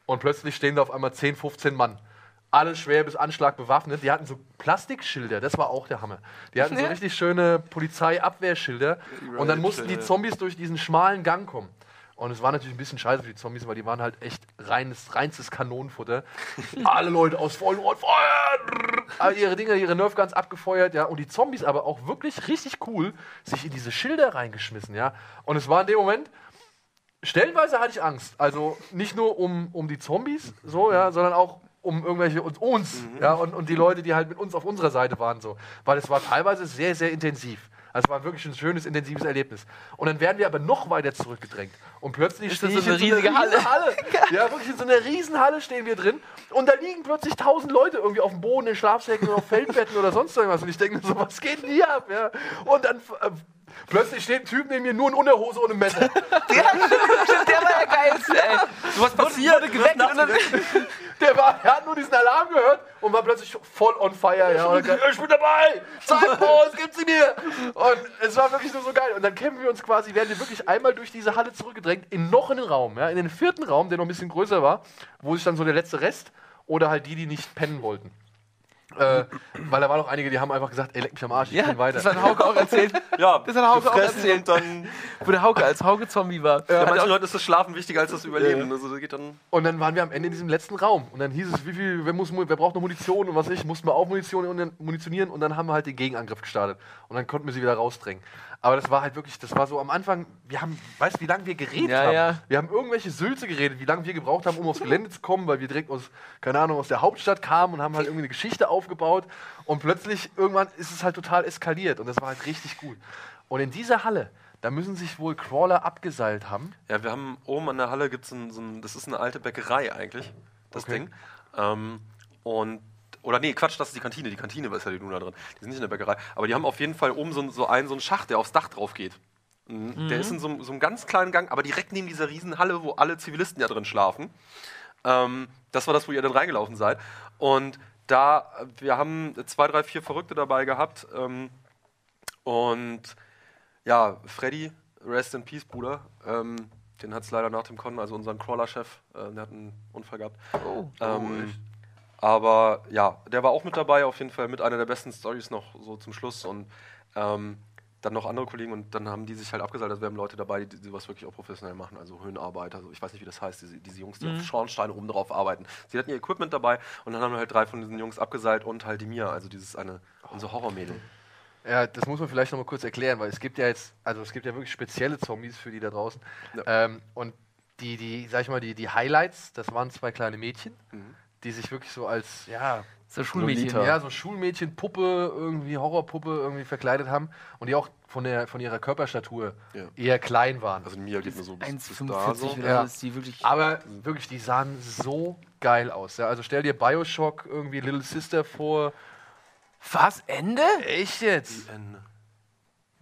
Und plötzlich stehen da auf einmal 10, 15 Mann. Alle schwer bis Anschlag bewaffnet. Die hatten so Plastikschilder, das war auch der Hammer. Die hatten so Ja. richtig schöne Polizeiabwehrschilder. Und dann mussten die Zombies durch diesen schmalen Gang kommen. Und es war natürlich ein bisschen scheiße für die Zombies, weil die waren halt echt reines, reinstes Kanonenfutter. Alle Leute aus vollen Ohren feuern! Alle ihre Dinger, ihre Nerfguns abgefeuert, ja. Und die Zombies aber auch wirklich richtig cool sich in diese Schilder reingeschmissen, ja. Und es war in dem Moment, stellenweise hatte ich Angst. Also nicht nur um, um die Zombies, so, ja, sondern auch um irgendwelche uns, uns ja, und, und die Leute, die halt mit uns auf unserer Seite waren, so. Weil es war teilweise sehr, sehr intensiv. Also es war wirklich ein schönes, intensives Erlebnis. Und dann werden wir aber noch weiter zurückgedrängt. Und plötzlich Ist das so eine in so einer riesige riesen Halle. Ja, wirklich in so einer riesen Halle stehen wir drin. Und da liegen plötzlich tausend Leute irgendwie auf dem Boden, in Schlafsäcken oder auf Feldbetten oder sonst irgendwas. Und ich denke mir so, was geht denn hier ab? Ja? Und dann äh, plötzlich steht ein Typ neben mir nur in Unterhose und einem Messer. Der war ja geilste, ey. So was passiert. Wurde geweckt und dann, Der, war, der hat nur diesen Alarm gehört und war plötzlich voll on fire. Ja, und gesagt, ich bin dabei! Was gibt's sie mir? Und es war wirklich nur so geil. Und dann kämpfen wir uns quasi, werden wir wirklich einmal durch diese Halle zurückgedrängt, in noch einen Raum, ja, in den vierten Raum, der noch ein bisschen größer war, wo sich dann so der letzte Rest oder halt die, die nicht pennen wollten. Äh, weil da waren noch einige, die haben einfach gesagt, ey, leck mich am Arsch, ich ja, bin weiter. das hat Hauke auch erzählt. Ja, Das hat Hauke auch erzählt. und dann. Wo der Hauke als Hauke-Zombie war. Ja, manchen auch, Leuten ist das Schlafen wichtiger als das Überleben. Also das geht dann. Und dann waren wir am Ende in diesem letzten Raum. Und dann hieß es, wie viel, wer, muss, wer braucht noch Munition und was ich, mussten wir auch Munition munitionieren und dann haben wir halt den Gegenangriff gestartet. Und dann konnten wir sie wieder rausdrängen. Aber das war halt wirklich, das war so am Anfang, wir haben, weißt du, wie lange wir geredet Ja, haben? ja. Wir haben irgendwelche Sülze geredet, wie lange wir gebraucht haben, um aufs Gelände zu kommen, weil wir direkt aus, keine Ahnung, aus der Hauptstadt kamen und haben halt irgendwie eine Geschichte aufgebaut. Und plötzlich, irgendwann ist es halt total eskaliert und das war halt richtig gut. Und in dieser Halle, da müssen sich wohl Crawler abgeseilt haben. Ja, wir haben oben an der Halle gibt's ein, so ein, das ist eine alte Bäckerei eigentlich, das Okay. Ding. Ähm, und oder nee, Quatsch, das ist die Kantine. Die Kantine ist ja die Luna drin. Die sind nicht in der Bäckerei. Aber die haben auf jeden Fall oben so, ein- so einen, so einen Schacht, der aufs Dach drauf geht. Mhm. Der ist in so, einem- so einem ganz kleinen Gang, aber direkt neben dieser riesen Halle, wo alle Zivilisten ja drin schlafen. Ähm, das war das, wo ihr dann reingelaufen seid. Und da, wir haben zwei, drei, vier Verrückte dabei gehabt. Ähm, und ja, Freddy, Rest in Peace, Bruder. Ähm, den hat es leider nach dem Con, also unseren Crawler-Chef, äh, der hat einen Unfall gehabt. oh, Ähm, aber ja, der war auch mit dabei, auf jeden Fall mit einer der besten Stories noch so zum Schluss und ähm, dann noch andere Kollegen und dann haben die sich halt abgesagt. Also wir haben Leute dabei, die, die sowas wirklich auch professionell machen, also Höhenarbeit, also ich weiß nicht, wie das heißt, diese, diese Jungs, die auf Schornsteine oben drauf arbeiten. Sie hatten ihr Equipment dabei und dann haben wir halt drei von diesen Jungs abgeseilt und halt die Mia, also dieses eine, unser Horrormädel. Ja, das muss man vielleicht noch mal kurz erklären, weil es gibt ja jetzt, also es gibt ja wirklich spezielle Zombies für die da draußen. Ja. Ähm, und die, die, sag ich mal, die, die Highlights, das waren zwei kleine Mädchen, Mhm. Die sich wirklich so als, ja, so Schulmädchen. Lolita. ja, so Schulmädchen-Puppe, irgendwie Horrorpuppe irgendwie verkleidet haben und die auch von, der, von ihrer Körperstatur Ja. eher klein waren. Also Mia geht mir so bis, bis da 1,45 so. oder Ja. ist die wirklich. Aber wirklich, die sahen so geil aus. Ja? Also stell dir Bioshock irgendwie Little Sister vor. Was? Ende? Echt jetzt? Ende.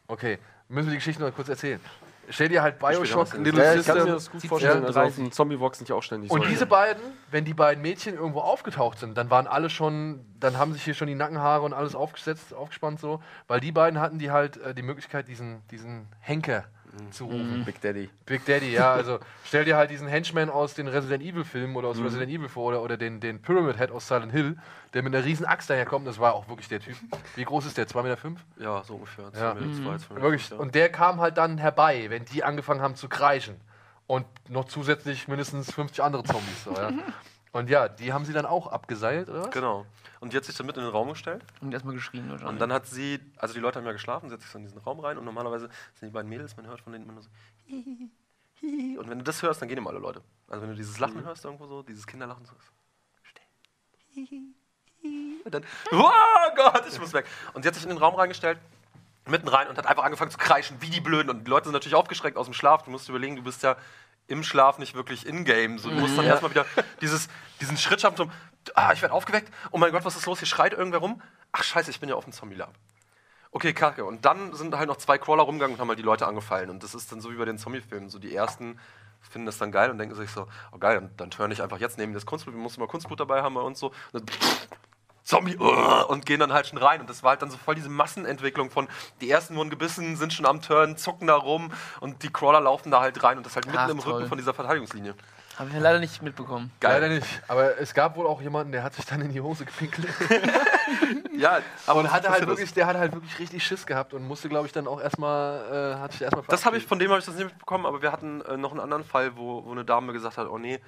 Okay, müssen wir die Geschichte noch kurz erzählen. Stell dir halt Bioshock, Little Ja, ich kann System. mir das gut vorstellen. Ja, Also auf dem Zombie-Box sind ja auch ständig Und solche. diese beiden, wenn die beiden Mädchen irgendwo aufgetaucht sind, dann waren alle schon, dann haben sich hier schon die Nackenhaare und alles aufgesetzt, aufgespannt so, weil die beiden hatten die halt äh, die Möglichkeit, diesen, diesen Henker zu rufen. Big Daddy. Big Daddy, ja, also stell dir halt diesen Henchman aus den Resident Evil Filmen oder aus Resident Evil vor oder, oder den, den Pyramid Head aus Silent Hill, der mit einer riesen Axt daherkommt, das war auch wirklich der Typ. Wie groß ist der? 2,5 Meter? Fünf? Ja, so ungefähr. Ja. Zwei Meter zwei, zwei Meter Wirklich. ja. Und der kam halt dann herbei, wenn die angefangen haben zu kreischen. Und noch zusätzlich mindestens 50 andere Zombies. So, ja. Und ja, die haben sie dann auch abgeseilt, oder was? Genau. Und die hat sich dann mit in den Raum gestellt. Und erstmal geschrien wahrscheinlich. Und dann hat sie, also die Leute haben ja geschlafen, sie hat sich so in diesen Raum rein und normalerweise sind die beiden Mädels, man hört von denen immer nur so. hihi, hihi. Und wenn du das hörst, dann gehen immer alle Leute. Also wenn du dieses Lachen hörst irgendwo so, dieses Kinderlachen so, so still. Und dann, oh Gott, ich muss weg. Und sie hat sich in den Raum reingestellt, mitten rein und hat einfach angefangen zu kreischen, wie die Blöden. Und die Leute sind natürlich aufgeschreckt aus dem Schlaf. Du musst überlegen, du bist ja im Schlaf nicht wirklich in-game. So, du musst dann erstmal wieder dieses, diesen Schritt schaffen, so, ah, ich werde aufgeweckt. Oh mein Gott, was ist los? Hier schreit irgendwer rum. Ach scheiße, ich bin ja auf dem Zombie-Lab. Okay, kacke. Und dann sind halt noch zwei Crawler rumgegangen und haben halt die Leute angefallen. Und das ist dann so wie bei den Zombie-Filmen. So die ersten finden das dann geil und denken sich so, oh geil, dann, dann turn ich einfach jetzt neben das Kunstblut. Wir mussten mal Kunstblut dabei haben bei uns so. Und dann, Zombie uh, und gehen dann halt schon rein. Und das war halt dann so voll diese Massenentwicklung von, die ersten wurden gebissen, sind schon am Turn, zucken da rum und die Crawler laufen da halt rein und das halt mitten Ach, im toll. Rücken von dieser Verteidigungslinie. Habe ich leider nicht mitbekommen. Leider nicht. Aber es gab wohl auch jemanden, der hat sich dann in die Hose gepinkelt. Ja, aber Und hatte halt wirklich, der hat halt wirklich richtig Schiss gehabt und musste, glaube ich, dann auch erstmal, äh, hat sich erstmal Das habe ich, von dem habe ich das nicht mitbekommen, aber wir hatten äh, noch einen anderen Fall, wo, wo eine Dame gesagt hat, oh nee,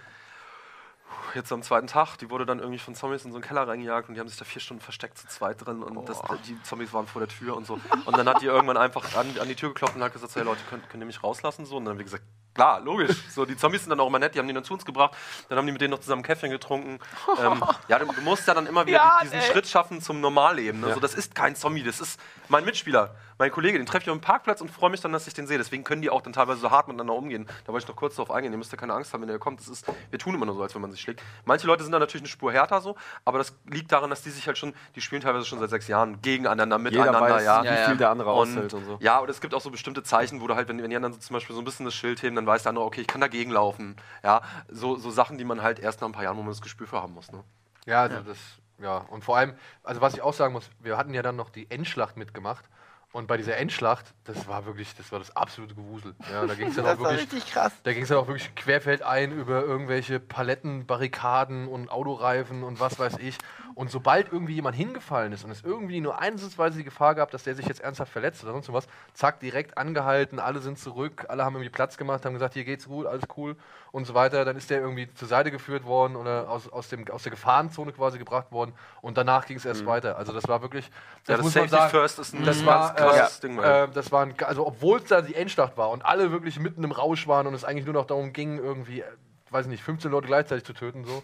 jetzt am zweiten Tag, die wurde dann irgendwie von Zombies in so einen Keller reingejagt und die haben sich da vier Stunden versteckt zu zweit drin und das, die Zombies waren vor der Tür und so. Und dann hat die irgendwann einfach an, an die Tür geklopft und hat gesagt, so, hey Leute, könnt, könnt ihr mich rauslassen? So, und dann haben wir gesagt, klar, logisch. So, die Zombies sind dann auch immer nett, die haben die dann zu uns gebracht, dann haben die mit denen noch zusammen ein Käffchen getrunken. ähm, ja, du, du musst ja dann immer wieder Ja, die, diesen ey. Schritt schaffen zum Normalleben. Also das ist kein Zombie, das ist mein Mitspieler, mein Kollege, den treffe ich auf dem Parkplatz und freue mich dann, dass ich den sehe. Deswegen können die auch dann teilweise so hart miteinander umgehen. Da wollte ich noch kurz darauf eingehen. Ihr müsst ja keine Angst haben, wenn der kommt. Das ist, wir tun immer nur so, als wenn man sich schlägt. Manche Leute sind da natürlich eine Spur härter so, aber das liegt daran, dass die sich halt schon, die spielen teilweise schon seit sechs Jahren gegeneinander, Jeder miteinander, weiß, ja. wie Ja, ja. viel der andere Und, aushält und so. Ja, und es gibt auch so bestimmte Zeichen, wo du halt, wenn, wenn die anderen so zum Beispiel so ein bisschen das Schild heben, dann weiß der andere, okay, ich kann dagegen laufen. Ja, so, so Sachen, die man halt erst nach ein paar Jahren, wo man das Gespür für haben muss. Ne? Ja, also das, ja. Und vor allem, also was ich auch sagen muss, wir hatten ja dann noch die Endschlacht mitgemacht. Und bei dieser Endschlacht, das war wirklich, das war das absolute Gewusel. Ja, da ging es dann auch Das war wirklich, richtig krass. da ging es dann auch wirklich querfeldein über irgendwelche Paletten, Barrikaden und Autoreifen und was weiß ich. Und sobald irgendwie jemand hingefallen ist und es irgendwie nur einsatzweise die Gefahr gab, dass der sich jetzt ernsthaft verletzt oder sonst was, zack, direkt angehalten, alle sind zurück, alle haben irgendwie Platz gemacht, haben gesagt, hier geht's gut, alles cool und so weiter. Dann ist der irgendwie zur Seite geführt worden oder aus, aus, dem, aus der Gefahrenzone quasi gebracht worden und danach ging es erst weiter. Also das war wirklich, das, Ja, das muss man Safety sagen, First ist ein das war, krasses äh, Ding. Weil äh, das war ein, also obwohl es da die Endschlacht war und alle wirklich mitten im Rausch waren und es eigentlich nur noch darum ging, irgendwie, weiß nicht, 15 Leute gleichzeitig zu töten, so,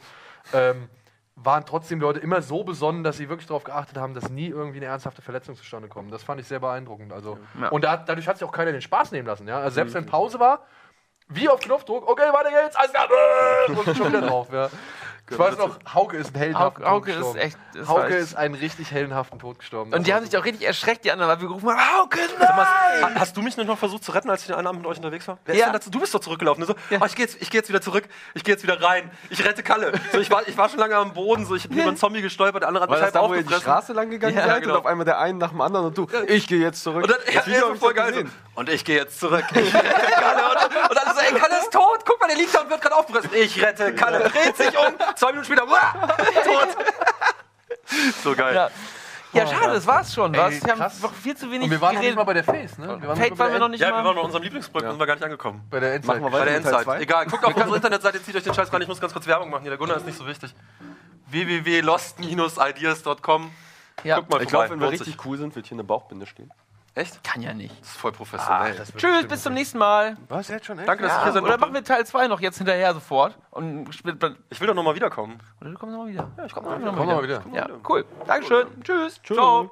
ähm, waren trotzdem Leute immer so besonnen, dass sie wirklich darauf geachtet haben, dass nie irgendwie eine ernsthafte Verletzung zustande kommt. Das fand ich sehr beeindruckend. Also, Ja. Und da, dadurch hat sich auch keiner den Spaß nehmen lassen. Ja? Also selbst wenn Pause war, wie auf Knopfdruck, okay, weiter geht's, alles klar, und schon wieder drauf. Ja. Ich weiß noch, Hauke ist ein heldenhaften Hauke, Hauke Tod ist gestorben. echt. das war Hauke echt- ist einen richtig heldenhaften Tod gestorben. Und die Das haben sich auch richtig erschreckt, die anderen, weil wir gerufen haben, Hauke, nein! ha- hast du mich nicht noch versucht zu retten, als ich den einen Abend mit euch unterwegs war? Wer Ja. ist dazu? Du bist doch zurückgelaufen. Ne? So, oh, ich gehe jetzt, ich geh jetzt wieder zurück. Ich gehe jetzt wieder rein. Ich rette Kalle. So, ich, war, ich war schon lange am Boden. So, ich bin über einen Zombie gestolpert. Der andere hat mich halb wo ihr die aufgefressen. Straße lang gegangen Ja, seid genau. und auf einmal der einen nach dem anderen und du, ich gehe jetzt zurück. Und dann, ja, das Video ja, voll geil. Und ich gehe jetzt zurück. Ich rette Kalle. Und, und dann so, ey, Kalle ist tot. Guck mal, der liegt da und wird gerade aufgefressen. Ich rette Kalle. Dreht sich um. Zwei Minuten später, uah, tot. so geil. Ja. Ja, schade, das war's schon. Ey, Was? Wir haben krass. noch viel zu wenig Und wir waren noch nicht mal bei der Face, ne? Wir Fate waren wir noch nicht Ja, mal. wir waren bei unserem Lieblingsprojekt und sind wir gar nicht angekommen. bei der Endzeit. Machen wir Bei der Endzeit. Egal, guckt auf unsere Internetseite, zieht euch den Scheiß rein. Ich muss ganz kurz Werbung machen hier. Der Gunnar ist nicht so wichtig. www.lost-ideas.com. Ja. Guck mal Ich glaube, wenn wir richtig cool sind, wird hier eine Bauchbinde stehen. Echt? Kann ja nicht. Das ist voll professionell. das wird Tschüss, bis zum nächsten Mal. Was, jetzt schon? Echt? Danke, dass Ja, ich hier sein oder machen wir Teil 2 noch jetzt hinterher sofort. Und oder Ich will doch nochmal wiederkommen. du kommst nochmal wieder. Ja, ich komm Komm noch mal wieder. Ja, cool. Dankeschön. Tschüss. Ciao.